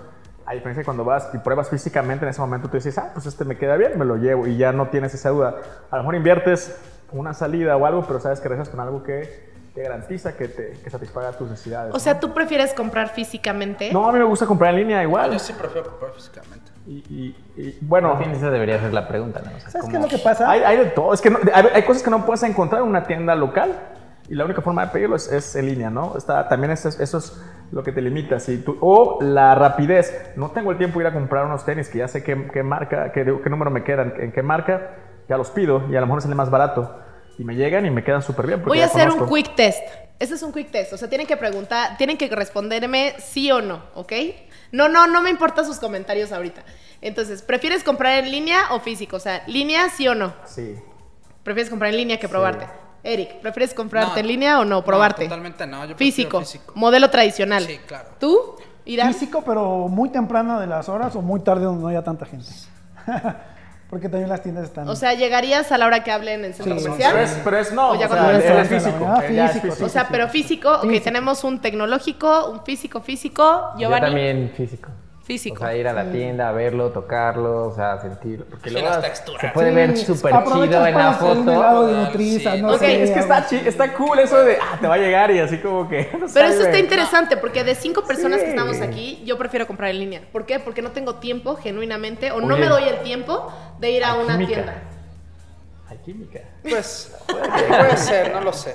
[SPEAKER 4] A diferencia de cuando vas y pruebas físicamente en ese momento, tú dices, ah, pues este me queda bien, me lo llevo y ya no tienes esa duda. A lo mejor inviertes una salida o algo, pero sabes que regresas con algo que te garantiza que te que satisfaga tus necesidades.
[SPEAKER 1] O sea, ¿tú prefieres comprar físicamente?
[SPEAKER 4] no, a mí me gusta comprar en línea igual.
[SPEAKER 3] Yo sí prefiero comprar físicamente.
[SPEAKER 4] Y, y- y, bueno,
[SPEAKER 5] En fin, esa debería ser la pregunta, ¿no? O sea,
[SPEAKER 2] ¿Sabes
[SPEAKER 5] ¿cómo-
[SPEAKER 2] qué es lo que pasa?
[SPEAKER 4] hay, hay de todo. Es que no- hay, hay cosas que no puedes encontrar en una tienda local y la única forma de pedirlo es, es en línea, ¿no? Está, también es- eso es lo que te limita. Si tú, o la rapidez. No tengo el tiempo de ir a comprar unos tenis que ya sé qué, qué marca, qué, qué número me quedan, en qué marca, ya los pido y a lo mejor sale más barato. Y me llegan y me quedan súper bien.
[SPEAKER 1] Voy a hacer un quick test. Ese es un quick test. O sea, tienen que preguntar, tienen que responderme sí o no, ¿ok? No, no, no me importan sus comentarios ahorita. Entonces, ¿prefieres comprar en línea o físico? O sea, línea sí o no.
[SPEAKER 4] Sí.
[SPEAKER 1] ¿Prefieres comprar en línea que probarte? Eric, ¿prefieres comprarte
[SPEAKER 3] No.
[SPEAKER 1] en línea o no? Probarte.
[SPEAKER 3] No, totalmente no. Yo
[SPEAKER 1] físico,
[SPEAKER 3] físico.
[SPEAKER 1] modelo tradicional.
[SPEAKER 3] Sí, claro.
[SPEAKER 1] ¿Tú? Irán.
[SPEAKER 2] Físico, pero muy temprano de las horas o muy tarde donde no haya tanta gente. Porque también las tiendas están...
[SPEAKER 1] O sea, llegarías a la hora que hablen en el centro
[SPEAKER 2] Sí.
[SPEAKER 1] comercial.
[SPEAKER 4] Pero es, pero es no.
[SPEAKER 1] O ya
[SPEAKER 4] o sea,
[SPEAKER 1] cuando-
[SPEAKER 4] él es
[SPEAKER 2] Pero es
[SPEAKER 4] físico.
[SPEAKER 2] ah, físico,
[SPEAKER 4] físico.
[SPEAKER 1] O sea, pero físico, ok,
[SPEAKER 2] Físico.
[SPEAKER 1] tenemos un tecnológico, un físico físico,
[SPEAKER 5] Yo
[SPEAKER 1] Giovanni.
[SPEAKER 5] también físico.
[SPEAKER 1] Físico.
[SPEAKER 5] O sea, ir a la tienda, verlo, tocarlo, o sea, sentirlo. Porque
[SPEAKER 3] Sí,
[SPEAKER 5] luego
[SPEAKER 3] las texturas.
[SPEAKER 5] se puede
[SPEAKER 2] Sí,
[SPEAKER 5] ver súper chido en la foto.
[SPEAKER 2] de Nutriza,
[SPEAKER 3] Sí.
[SPEAKER 2] no
[SPEAKER 1] Ok,
[SPEAKER 2] sé,
[SPEAKER 4] Es que está, está cool eso de, ah, te va a llegar y así como que... no
[SPEAKER 1] Pero eso está interesante porque de cinco personas
[SPEAKER 4] Sí.
[SPEAKER 1] que estamos aquí, yo prefiero comprar en línea. ¿Por qué? Porque no tengo tiempo genuinamente o no me doy el tiempo de ir a una
[SPEAKER 5] química.
[SPEAKER 1] tienda.
[SPEAKER 5] Química.
[SPEAKER 3] Pues puede ser, no lo sé.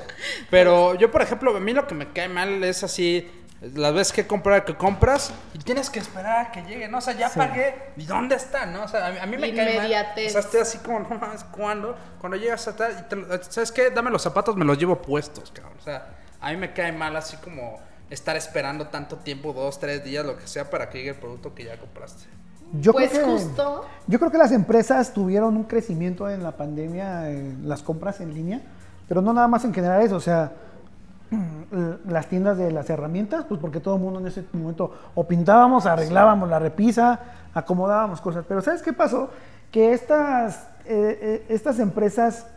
[SPEAKER 3] Pero yo, por ejemplo, a mí lo que me cae mal es así, las veces que comprar que compras y tienes que esperar a que llegue, ¿no? O sea, ya pagué, ¿y dónde está, no? O sea, a mí, a mí me cae mal. O sea, estoy así como, no mames, ¿cuándo? Cuando llegas y te lo- ¿sabes qué? Dame los zapatos, me los llevo puestos, cabrón. O sea, a mí me cae mal así como estar esperando tanto tiempo, dos, tres días, lo que sea, para que llegue el producto que ya compraste.
[SPEAKER 2] Yo
[SPEAKER 1] pues
[SPEAKER 2] creo que,
[SPEAKER 1] justo,
[SPEAKER 2] Yo creo que las empresas tuvieron un crecimiento en la pandemia, en las compras en línea, pero no nada más en general eso, o sea, las tiendas de las herramientas, pues porque todo el mundo en ese momento o pintábamos, arreglábamos la repisa, acomodábamos cosas, pero ¿sabes qué pasó? Que estas, eh, eh, estas empresas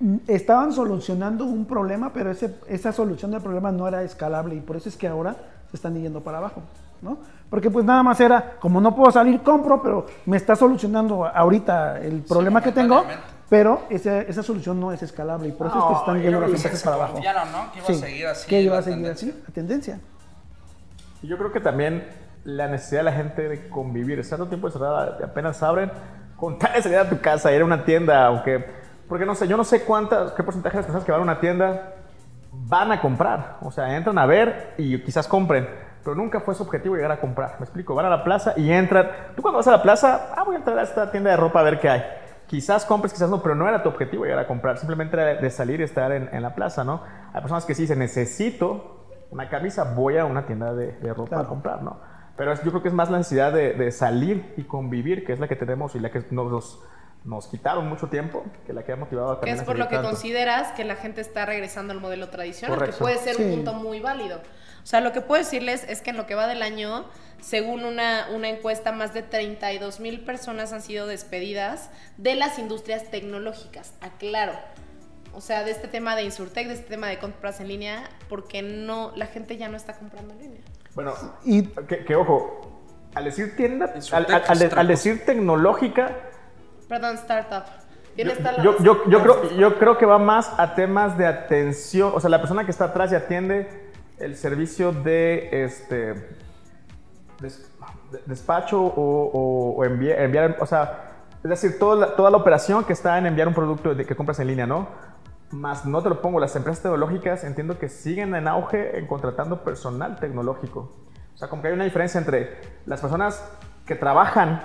[SPEAKER 2] mm, estaban solucionando un problema, pero ese, esa solución del problema no era escalable y por eso es que ahora se están yendo para abajo. ¿no? Porque pues nada más era, como no puedo salir, compro, pero me está solucionando ahorita el problema que tengo. Pero esa, esa solución no es escalable y por eso es que
[SPEAKER 3] No,
[SPEAKER 2] están yendo las empresas para abajo.
[SPEAKER 3] ¿no? Que iba a seguir así
[SPEAKER 2] Que iba
[SPEAKER 3] la
[SPEAKER 2] a seguir
[SPEAKER 3] tendencia.
[SPEAKER 2] así, la tendencia.
[SPEAKER 4] Y Yo creo que también la necesidad de la gente de convivir, estando tiempo encerrada, apenas abren, con tal de salir a tu casa, ir a una tienda, aunque, porque no sé, yo no sé cuántas, qué porcentaje de las personas que van a una tienda van a comprar, o sea, entran a ver y quizás compren, pero nunca fue su objetivo llegar a comprar, me explico, van a la plaza y entran, tú cuando vas a la plaza, ah, voy a entrar a esta tienda de ropa a ver qué hay. Quizás compres, quizás no, pero no era tu objetivo llegar a comprar, simplemente era de salir y estar en, en la plaza, ¿no? Hay personas que sí dicen, necesito una camisa, voy a una tienda de, de ropa a
[SPEAKER 2] Claro.
[SPEAKER 4] comprar, ¿no? Pero es- yo creo que es más la necesidad de, de salir y convivir, que es la que tenemos y la que nos, nos, nos quitaron mucho tiempo, que la que ha motivado a
[SPEAKER 1] Que
[SPEAKER 4] también
[SPEAKER 1] es
[SPEAKER 4] a
[SPEAKER 1] por lo que
[SPEAKER 4] tanto.
[SPEAKER 1] consideras que la gente está regresando al modelo tradicional,
[SPEAKER 4] Correcto.
[SPEAKER 1] que puede ser
[SPEAKER 2] Sí.
[SPEAKER 1] un punto muy válido. O sea, lo que puedo decirles es que en lo que va del año, según una, una encuesta, más de 32 mil personas han sido despedidas de las industrias tecnológicas, aclaro. O sea, de este tema de Insurtech, de este tema de compras en línea, porque no, la gente ya no está comprando en línea.
[SPEAKER 4] Bueno,
[SPEAKER 2] Y
[SPEAKER 4] que, que ojo, al decir tienda, al,
[SPEAKER 3] Insurtech
[SPEAKER 4] al- decir tecnológica,
[SPEAKER 1] Perdón, startup.
[SPEAKER 4] yo, yo, yo- yo creo, yo creo que va más a temas de atención, o sea, la persona que está atrás y atiende el servicio de este des- de- despacho o, o- o envi- enviar, o sea, es decir, toda la, toda la operación que está en enviar un producto de, que compras en línea, ¿no? Más no te lo pongo, las empresas tecnológicas entiendo que siguen en auge en contratando personal tecnológico. O sea, como que hay una diferencia entre las personas que trabajan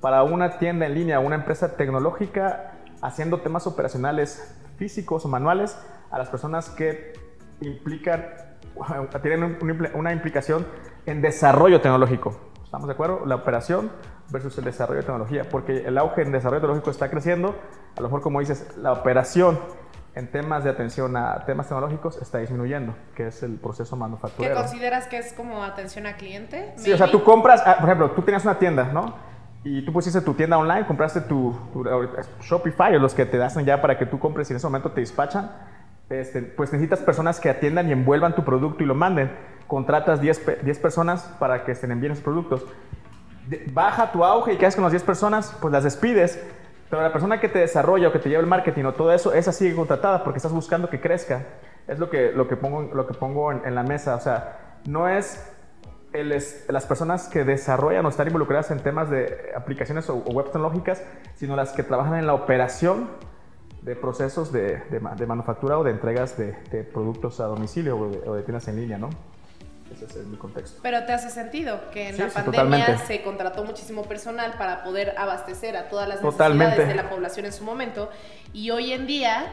[SPEAKER 4] para una tienda en línea, una empresa tecnológica, haciendo temas operacionales físicos o manuales, a las personas que implican, tienen una implicación en desarrollo tecnológico. ¿Estamos de acuerdo? La operación versus el desarrollo de tecnología, porque el auge en desarrollo tecnológico está creciendo, a lo mejor como dices, la operación en temas de atención a temas tecnológicos está disminuyendo, que es el proceso
[SPEAKER 1] ¿Qué
[SPEAKER 4] manufacturero.
[SPEAKER 1] consideras que es como atención al cliente?
[SPEAKER 4] Sí, o sea, tú compras, ah, por ejemplo, tú tenías una tienda, ¿no? Y tú pusiste tu tienda online, compraste tu, tu- Shopify, o los que te hacen ya para que tú compres y en ese momento te despachan. Este, pues necesitas personas que atiendan y envuelvan tu producto y lo manden. Contratas 10, pe- 10 personas para que se envíen esos productos. Baja tu auge y quedas con las 10 personas, pues las despides. Pero la persona que te desarrolla o que te lleva el marketing o todo eso, esa sigue contratada porque estás buscando que crezca. Es lo que, lo que pongo, lo que pongo en, en la mesa. O sea, no es el es- las personas que desarrollan o están involucradas en temas de aplicaciones o, o web tecnológicas, sino las que trabajan en la operación de procesos de, de de manufactura o de entregas de, de productos a domicilio o de, o de tiendas en línea, ¿no? Ese es mi contexto.
[SPEAKER 1] Pero te hace sentido que en
[SPEAKER 4] Sí,
[SPEAKER 1] la
[SPEAKER 4] sí,
[SPEAKER 1] pandemia
[SPEAKER 4] totalmente.
[SPEAKER 1] se contrató muchísimo personal para poder abastecer a todas las
[SPEAKER 4] Totalmente.
[SPEAKER 1] necesidades de la población en su momento y hoy en día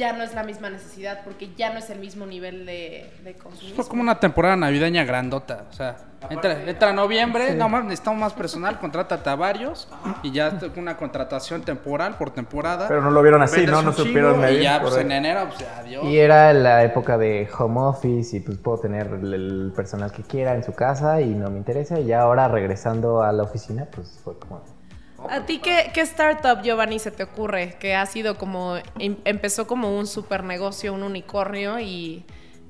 [SPEAKER 1] ya no es la misma necesidad porque ya no es el mismo nivel de, de consumismo.
[SPEAKER 3] Fue como una temporada navideña grandota. O sea, entra, entra noviembre, no más, necesitamos más personal, contrátate a varios y ya una contratación temporal por temporada.
[SPEAKER 4] Pero no lo vieron así, ¿no? No supieron
[SPEAKER 3] Y
[SPEAKER 4] medir,
[SPEAKER 3] ya, pues en enero, pues adiós.
[SPEAKER 5] Y era la época de home office y pues puedo tener el, el personal que quiera en su casa y no me interesa. Y ya ahora regresando a la oficina, pues fue como...
[SPEAKER 1] ¿A ti qué, qué startup, Giovanni, se te ocurre? Que ha sido como, em- empezó como un super negocio, un unicornio y,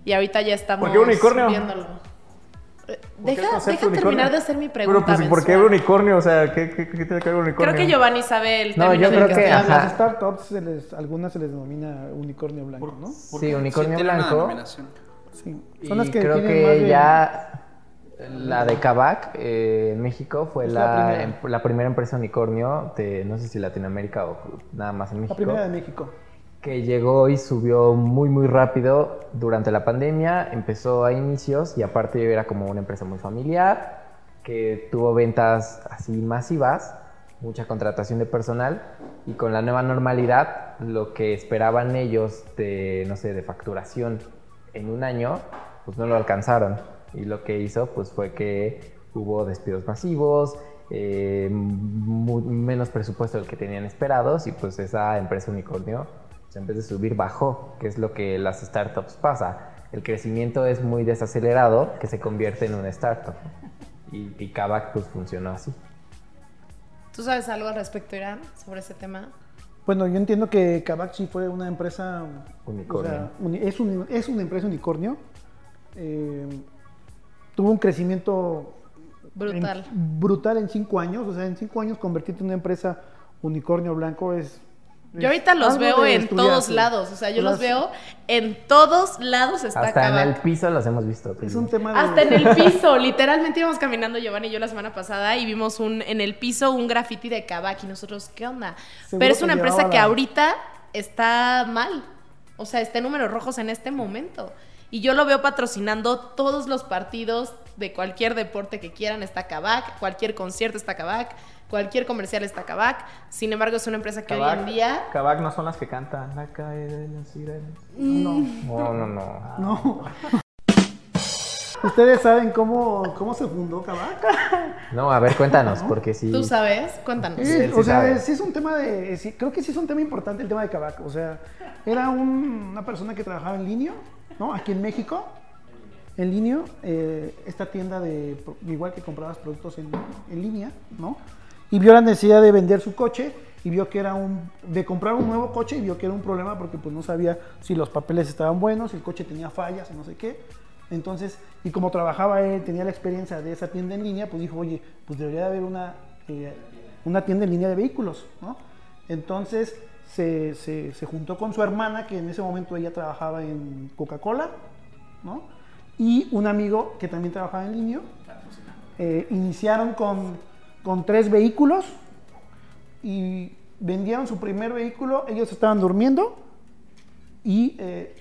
[SPEAKER 1] y ahorita ya estamos
[SPEAKER 4] ¿Por qué unicornio?
[SPEAKER 1] viéndolo. Eh,
[SPEAKER 4] ¿Por qué el
[SPEAKER 1] Deja, deja
[SPEAKER 4] unicornio?
[SPEAKER 1] terminar de hacer mi pregunta.
[SPEAKER 4] Pero pues, ¿por qué unicornio? O sea, ¿qué, qué, qué tiene que ver unicornio?
[SPEAKER 1] Creo que Giovanni sabe el
[SPEAKER 5] No,
[SPEAKER 1] término
[SPEAKER 5] yo
[SPEAKER 1] del
[SPEAKER 5] creo
[SPEAKER 1] que
[SPEAKER 5] que,
[SPEAKER 1] estoy
[SPEAKER 2] a
[SPEAKER 1] hablando.
[SPEAKER 2] las startups, se les, algunas se les denomina unicornio blanco, ¿no?
[SPEAKER 5] Sí, unicornio
[SPEAKER 3] Sí, tiene una
[SPEAKER 5] blanco.
[SPEAKER 3] denominación.
[SPEAKER 2] Sí.
[SPEAKER 5] Y
[SPEAKER 2] Son las que
[SPEAKER 5] creo que
[SPEAKER 2] más de-
[SPEAKER 5] ya la de Kavak eh, en México fue la,
[SPEAKER 2] la primera.
[SPEAKER 5] em- la primera empresa unicornio de, no sé si Latinoamérica o nada más en
[SPEAKER 2] La
[SPEAKER 5] México.
[SPEAKER 2] primera de México.
[SPEAKER 5] que llegó y subió muy muy rápido durante la pandemia, empezó a inicios y aparte era como una empresa muy familiar, que tuvo ventas así masivas, mucha contratación de personal y con la nueva normalidad lo que esperaban ellos de, no sé, de facturación en un año, pues no lo alcanzaron y lo que hizo pues fue que hubo despidos masivos, eh, menos presupuesto del que tenían esperados y pues esa empresa unicornio pues, en vez de subir bajó, que es lo que las startups pasa. El crecimiento es muy desacelerado que se convierte en una startup. Y, y Kavak pues funcionó así.
[SPEAKER 1] ¿Tú sabes algo al respecto, Irán, sobre ese tema?
[SPEAKER 2] Bueno, yo entiendo que Kavak sí fue una empresa...
[SPEAKER 5] Unicornio.
[SPEAKER 2] o sea, uni- es, un- es una empresa unicornio. Eh, tuvo un crecimiento
[SPEAKER 1] Brutal.
[SPEAKER 2] en- brutal en cinco años. O sea, en cinco años convertirte en una empresa unicornio blanco es...
[SPEAKER 1] Yo ahorita los veo en todos lados, o sea, yo los veo en todos lados está
[SPEAKER 5] Hasta en el piso los hemos visto.
[SPEAKER 2] Es un tema de...
[SPEAKER 1] Hasta en el piso, literalmente íbamos caminando Giovanni y yo la semana pasada y vimos un en el piso un graffiti de Kavak y nosotros, ¿qué onda?
[SPEAKER 2] Seguro
[SPEAKER 1] Pero es
[SPEAKER 2] que
[SPEAKER 1] una empresa que
[SPEAKER 2] la-
[SPEAKER 1] ahorita está mal. O sea, está en números rojos en este momento. Y yo lo veo patrocinando todos los partidos de cualquier deporte que quieran está Kavak, cualquier concierto está Kavak, cualquier comercial está Kavak. Sin embargo, es una empresa que hoy en día
[SPEAKER 4] Kavak no son las que cantan La calle de las sirenas.
[SPEAKER 2] No,
[SPEAKER 5] No, no, no.
[SPEAKER 2] no. ¿Ustedes saben cómo, cómo se fundó Kavak?
[SPEAKER 5] No, a ver, cuéntanos, porque sí.
[SPEAKER 1] tú sabes, cuéntanos.
[SPEAKER 2] Sí,
[SPEAKER 5] Sí, sí
[SPEAKER 2] o sea,
[SPEAKER 5] sabe.
[SPEAKER 2] sí es un tema de. sí, creo que sí es un tema importante el tema de Kavak. O sea, era un- una persona que trabajaba en línea, ¿no? Aquí en México. En línea, eh, esta tienda de. Igual que comprabas productos en, en línea, ¿no? Y vio la necesidad de vender su coche y vio que era un. de comprar un nuevo coche y vio que era un problema porque pues no sabía si los papeles estaban buenos, si el coche tenía fallas y no sé qué. Entonces, y como trabajaba él, tenía la experiencia de esa tienda en línea, pues dijo, oye, pues debería de haber una, eh, una tienda en línea de vehículos, ¿no? Entonces se, se- se juntó con su hermana, que en ese momento ella trabajaba en Coca-Cola, ¿no? Y un amigo que también trabajaba en línea. Eh, iniciaron con, con tres vehículos y vendieron su primer vehículo, ellos estaban durmiendo y eh,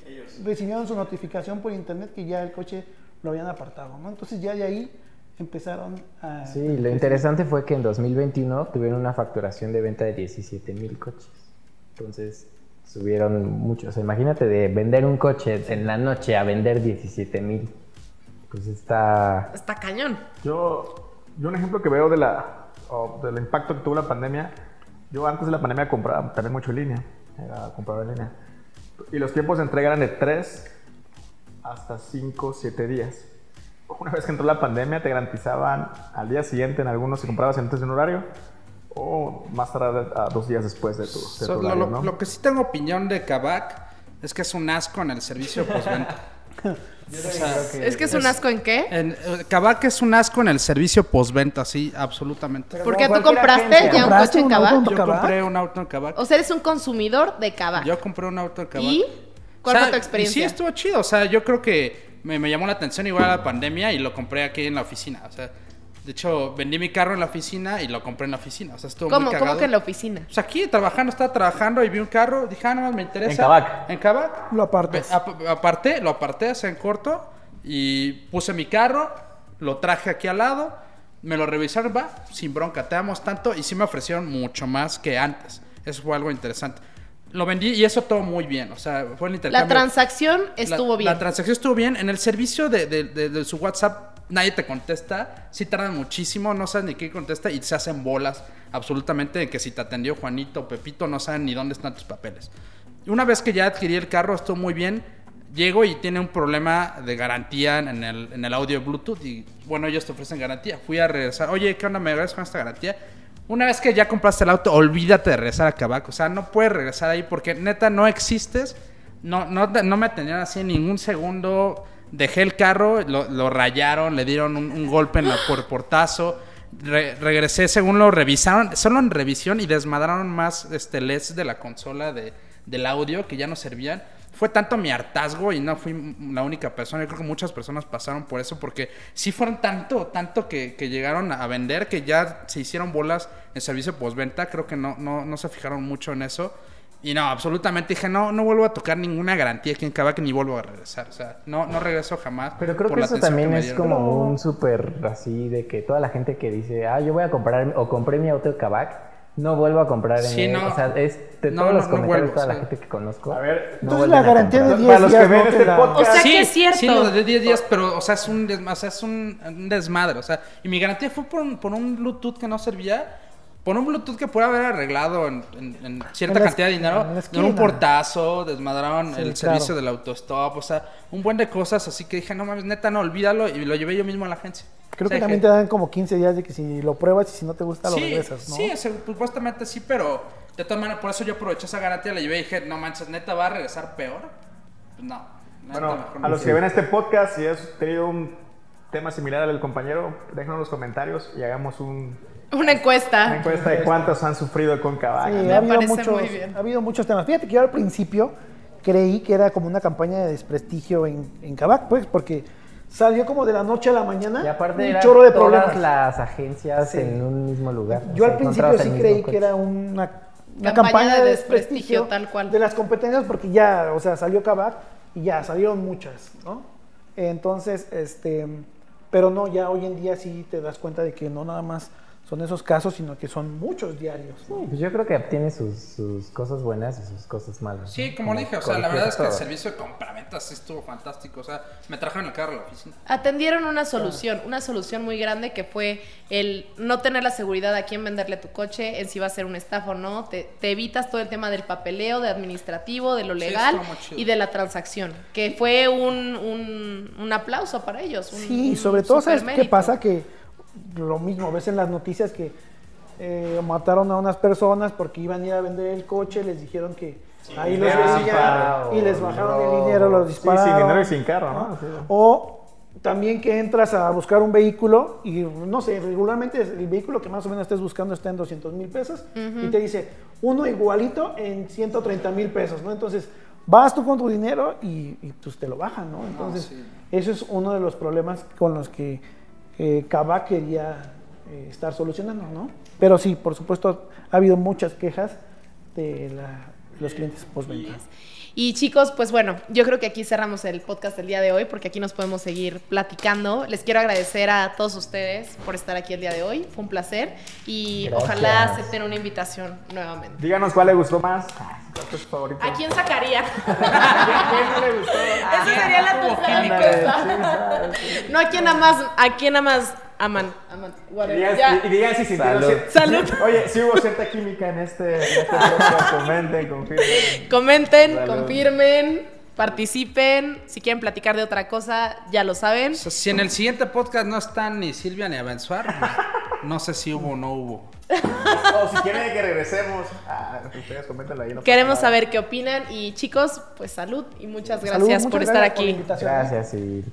[SPEAKER 2] recibieron su notificación por internet que ya el coche lo habían apartado, ¿no? Entonces ya de ahí empezaron a...
[SPEAKER 5] Sí, lo interesante fue que en 2021 tuvieron una facturación de venta de 17 mil coches. Entonces subieron mucho. O sea, imagínate de vender un coche en la noche a vender 17 mil. Pues está...
[SPEAKER 1] Está cañón.
[SPEAKER 4] Yo, yo un ejemplo que veo de la, o del impacto que tuvo la pandemia, yo antes de la pandemia compraba también mucho en línea, era comprador en línea. Y los tiempos de entrega eran de 3 hasta 5, 7 días. Una vez que entró la pandemia te garantizaban al día siguiente en algunos si comprabas antes de un horario o más tarde a dos días después de tu, de
[SPEAKER 3] So, lo,
[SPEAKER 4] horario,
[SPEAKER 3] lo-
[SPEAKER 4] ¿no?
[SPEAKER 3] lo que sí tengo opinión de Kavak es que es un asco en el servicio postventa. O sea,
[SPEAKER 1] Es que es un asco en qué?
[SPEAKER 3] en, eh, Kavak es un asco en el servicio postventa, sí, absolutamente.
[SPEAKER 1] Porque tú compraste
[SPEAKER 5] agencia.
[SPEAKER 1] ya un
[SPEAKER 2] ¿Compraste
[SPEAKER 1] coche en Kavak.
[SPEAKER 3] Yo
[SPEAKER 2] Kavak?
[SPEAKER 3] compré un auto en Kavak.
[SPEAKER 1] O sea, eres un consumidor de Kavak.
[SPEAKER 3] Yo compré un auto en Kavak.
[SPEAKER 1] ¿Y cuál
[SPEAKER 3] O sea,
[SPEAKER 1] fue tu experiencia?
[SPEAKER 3] Sí, estuvo chido. O sea, yo creo que me, me llamó la atención igual a la pandemia y lo compré aquí en la oficina. O sea, de hecho, vendí mi carro en la oficina y lo compré en la oficina. O sea, estuvo
[SPEAKER 1] ¿Cómo,
[SPEAKER 3] muy cagado.
[SPEAKER 1] ¿Cómo que en la oficina?
[SPEAKER 3] O sea, aquí trabajando, estaba trabajando y vi un carro, dije, ah, no, me interesa.
[SPEAKER 4] En Kavak.
[SPEAKER 3] En Kavak.
[SPEAKER 2] Lo apartas.
[SPEAKER 3] Ve- ap- aparté, lo aparté hace en corto y puse mi carro, lo traje aquí al lado, me lo revisaron, va, sin bronca, te damos tanto y sí me ofrecieron mucho más que antes. Eso fue algo interesante. Lo vendí y eso todo muy bien, o sea, fue el
[SPEAKER 1] La
[SPEAKER 3] intercambio.
[SPEAKER 1] transacción estuvo
[SPEAKER 3] La-
[SPEAKER 1] bien.
[SPEAKER 3] La transacción estuvo bien. En el servicio de, de- de- de su WhatsApp nadie te contesta. Sí tardan muchísimo, no sabes ni qué contesta y se hacen bolas absolutamente de que si te atendió Juanito o Pepito no saben ni dónde están tus papeles. Una vez que ya adquirí el carro, estuvo muy bien. Llego y tiene un problema de garantía en el, audio Bluetooth y bueno, ellos te ofrecen garantía. Fui a regresar, oye, ¿qué onda? ¿Me regresas con esta garantía? Una vez que ya compraste el auto, olvídate de regresar a Kavak. O sea, no puedes regresar ahí porque neta no existes. No, no, no me atendieron así en ningún segundo. Dejé el carro, lo, lo rayaron, le dieron un, un golpe en la por portazo. Re- regresé según lo revisaron, solo en revisión y desmadraron más este, LEDs de la consola de, del audio que ya no servían. Fue tanto mi hartazgo y no fui la única persona. Yo creo que muchas personas pasaron por eso porque sí fueron tanto, tanto que, que llegaron a vender que ya se hicieron bolas en servicio postventa. Creo que no, no, no se fijaron mucho en eso. Y no, absolutamente dije, no, no vuelvo a tocar ninguna garantía aquí en Kavak ni vuelvo a regresar. O sea, no, no regreso jamás.
[SPEAKER 5] Pero creo
[SPEAKER 3] por
[SPEAKER 5] que
[SPEAKER 3] la
[SPEAKER 5] eso también
[SPEAKER 3] que
[SPEAKER 5] es como un súper así de que toda la gente que dice, ah, yo voy a comprar o compré mi auto de Kavak, no vuelvo a comprar en
[SPEAKER 3] Sí, no.
[SPEAKER 5] O sea, es de
[SPEAKER 3] No,
[SPEAKER 5] todos
[SPEAKER 3] no,
[SPEAKER 5] los
[SPEAKER 3] no
[SPEAKER 5] comentarios
[SPEAKER 3] vuelvo,
[SPEAKER 5] toda
[SPEAKER 3] o
[SPEAKER 5] la gente que conozco.
[SPEAKER 4] A ver,
[SPEAKER 5] no
[SPEAKER 2] Entonces la garantía de
[SPEAKER 5] comprar.
[SPEAKER 2] 10
[SPEAKER 4] Para los que
[SPEAKER 2] días
[SPEAKER 4] ven este podcast-
[SPEAKER 1] O sea,
[SPEAKER 3] sí,
[SPEAKER 1] que es cierto.
[SPEAKER 3] Sí, lo de 10 días, pero, o sea, es un, desma- o sea, es un, un desmadre. O sea, y mi garantía fue por un, por un Bluetooth que no servía. Por un Bluetooth que puede haber arreglado en, en- en cierta
[SPEAKER 2] En la
[SPEAKER 3] cantidad de dinero.
[SPEAKER 2] en
[SPEAKER 3] un portazo, desmadraron
[SPEAKER 2] Sí,
[SPEAKER 3] el
[SPEAKER 2] claro.
[SPEAKER 3] servicio del autostop. O sea, un buen de cosas. Así que dije, no mames, neta, no, olvídalo. Y lo llevé yo mismo a la agencia.
[SPEAKER 2] Creo
[SPEAKER 3] O sea,
[SPEAKER 2] que también te dan como 15 días de que si lo pruebas y si no te gusta lo regresas, ¿no?
[SPEAKER 3] Sí, supuestamente sí, pero de todas maneras, por eso yo aproveché esa garantía, la llevé y dije, no manches, neta, ¿va a regresar peor? Pues no.
[SPEAKER 4] Bueno,
[SPEAKER 3] mejor
[SPEAKER 4] a los que ven este podcast, si has tenido un tema similar al del compañero, déjenos en los comentarios y hagamos un,
[SPEAKER 1] Una encuesta.
[SPEAKER 4] una encuesta de cuántos han sufrido con Kavak.
[SPEAKER 2] Sí, ha habido, muchos,
[SPEAKER 1] muy bien.
[SPEAKER 2] ha habido muchos temas. Fíjate que yo al principio creí que era como una campaña de desprestigio en, en Kavak, pues, porque salió como de la noche a la mañana
[SPEAKER 5] Y aparte
[SPEAKER 2] un chorro de
[SPEAKER 5] todas
[SPEAKER 2] problemas.
[SPEAKER 5] las agencias
[SPEAKER 2] Sí.
[SPEAKER 5] en un mismo lugar.
[SPEAKER 2] Yo
[SPEAKER 5] O sea,
[SPEAKER 2] al principio sí creí
[SPEAKER 5] coche.
[SPEAKER 2] que era una, una
[SPEAKER 1] Campaña
[SPEAKER 2] campaña
[SPEAKER 1] de
[SPEAKER 2] de
[SPEAKER 1] desprestigio,
[SPEAKER 2] desprestigio
[SPEAKER 1] tal cual.
[SPEAKER 2] de las competencias porque ya, o sea, salió Kavak y ya salieron muchas, ¿no? Entonces, este, pero no, ya hoy en día sí te das cuenta de que no nada más son esos casos, sino que son muchos diarios.
[SPEAKER 5] pues yo creo que tiene sus, sus cosas buenas y sus cosas malas.
[SPEAKER 3] Sí,
[SPEAKER 5] ¿no?
[SPEAKER 3] como le dije, o sea, la verdad es que el servicio de compraventas sí estuvo fantástico. O sea, me trajeron el carro a la oficina.
[SPEAKER 1] Atendieron una solución, una solución muy grande que fue el no tener la seguridad a quién venderle tu coche, en si va a ser un estafa o no. Te, te evitas todo el tema del papeleo, de administrativo, de lo legal y de la transacción, que fue un, un, un aplauso para ellos. un-
[SPEAKER 2] Sí,
[SPEAKER 1] un
[SPEAKER 2] sobre todo, ¿sabes qué pasa? Que lo mismo, ves en las noticias que eh, mataron a unas personas porque iban a ir a vender el coche, les dijeron que ahí los veían y les bajaron el dinero, los
[SPEAKER 4] Sí,
[SPEAKER 2] dispararon.
[SPEAKER 4] sin dinero y sin carro, ¿no? Sí.
[SPEAKER 2] O también que entras a buscar un vehículo y no sé, regularmente el vehículo que más o menos estés buscando está en 200 mil pesos y te dice uno igualito en 130 mil pesos, ¿no? Entonces vas tú con tu dinero y, y, pues te lo bajan, ¿no? Entonces
[SPEAKER 3] sí.
[SPEAKER 2] eso es uno de los problemas con los que eh, Kavak quería eh, estar solucionando, ¿no? Pero sí, por supuesto, ha habido muchas quejas de la- los clientes postventa.
[SPEAKER 1] Y chicos, pues bueno, yo creo que aquí cerramos el podcast del día de hoy porque aquí nos podemos seguir platicando. Les quiero agradecer a todos ustedes por estar aquí el día de hoy. Fue un placer y
[SPEAKER 5] Gracias.
[SPEAKER 1] ojalá acepten una invitación nuevamente.
[SPEAKER 4] Díganos cuál le gustó más. ¿Cuál fue su favorito?
[SPEAKER 1] ¿A quién sacaría?
[SPEAKER 4] ¿Quién no le gustó?
[SPEAKER 1] Esa sería la
[SPEAKER 4] sí.
[SPEAKER 1] No a quién amas, a quién amas aman. aman.
[SPEAKER 4] Y
[SPEAKER 1] Whatever.
[SPEAKER 4] digan,
[SPEAKER 1] Ya.
[SPEAKER 4] y- y digan si sintieron
[SPEAKER 5] Salud.
[SPEAKER 1] Salud.
[SPEAKER 4] Oye, si hubo cierta química en este, en este podcast, comenten, confirmen.
[SPEAKER 1] Comenten,
[SPEAKER 4] Salud.
[SPEAKER 1] confirmen, participen. Si quieren platicar de otra cosa, ya lo saben.
[SPEAKER 3] Si en el siguiente podcast no están ni Silvia ni Avanzuar, pues, no sé si hubo o no hubo.
[SPEAKER 4] O si quieren que regresemos, ah, ustedes coméntenlo ahí. no
[SPEAKER 1] Queremos
[SPEAKER 4] nada.
[SPEAKER 1] saber qué opinan y chicos, pues salud y muchas
[SPEAKER 2] Salud,
[SPEAKER 1] gracias
[SPEAKER 2] muchas
[SPEAKER 1] por estar
[SPEAKER 2] gracias
[SPEAKER 1] aquí.
[SPEAKER 5] Gracias y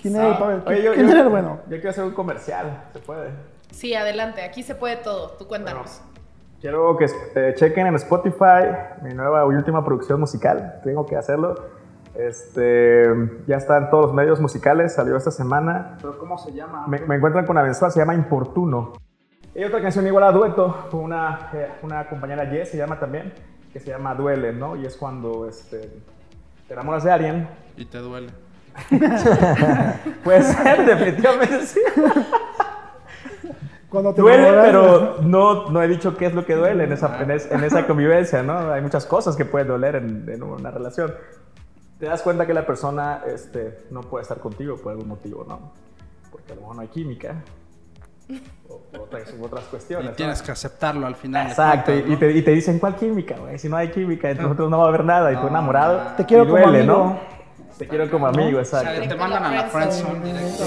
[SPEAKER 2] ¿Quién era el Pavel?
[SPEAKER 4] Oye, yo,
[SPEAKER 2] ¿Quién
[SPEAKER 4] yo-
[SPEAKER 2] era el bueno?
[SPEAKER 4] Yo quiero hacer un comercial, ¿se puede?
[SPEAKER 1] Sí, adelante, aquí se puede todo. Tú cuéntanos.
[SPEAKER 4] Quiero que eh, chequen en Spotify mi nueva y última producción musical. Tengo que hacerlo. Este, ya está en todos los medios musicales, salió esta semana.
[SPEAKER 3] ¿Pero cómo se llama?
[SPEAKER 4] Me, me encuentran con Abenzual, se llama Importuno. Y otra canción igual a dueto, con una, eh, una compañera Jess, se llama también, que se llama Duele, ¿no? Y es cuando este, te enamoras de alguien.
[SPEAKER 3] Y te duele.
[SPEAKER 4] Puede ser, definitivamente sí.
[SPEAKER 2] Cuando te
[SPEAKER 4] Duele,
[SPEAKER 2] enamoras-
[SPEAKER 4] pero no, no he dicho qué es lo que duele en esa, en es- en esa convivencia, ¿no? Hay muchas cosas que pueden doler en, en una relación. Te das cuenta que la persona este, no puede estar contigo por algún motivo, ¿no? Porque a lo mejor no hay química. Otras, otras
[SPEAKER 3] Y
[SPEAKER 4] cuestiones. ¿no?
[SPEAKER 3] tienes que aceptarlo al final.
[SPEAKER 4] Exacto, y,
[SPEAKER 3] cuentas,
[SPEAKER 4] y te, y te dicen, ¿cuál química, güey? Si no hay química, entre nosotros no va a haber nada, y tú
[SPEAKER 3] No,
[SPEAKER 4] enamorado.
[SPEAKER 2] Te quiero
[SPEAKER 4] y
[SPEAKER 2] como
[SPEAKER 4] duele,
[SPEAKER 2] amigo.
[SPEAKER 4] ¿no? Te quiero como amigo,
[SPEAKER 3] O sea,
[SPEAKER 4] exacto.
[SPEAKER 3] te mandan a la friendzone directo.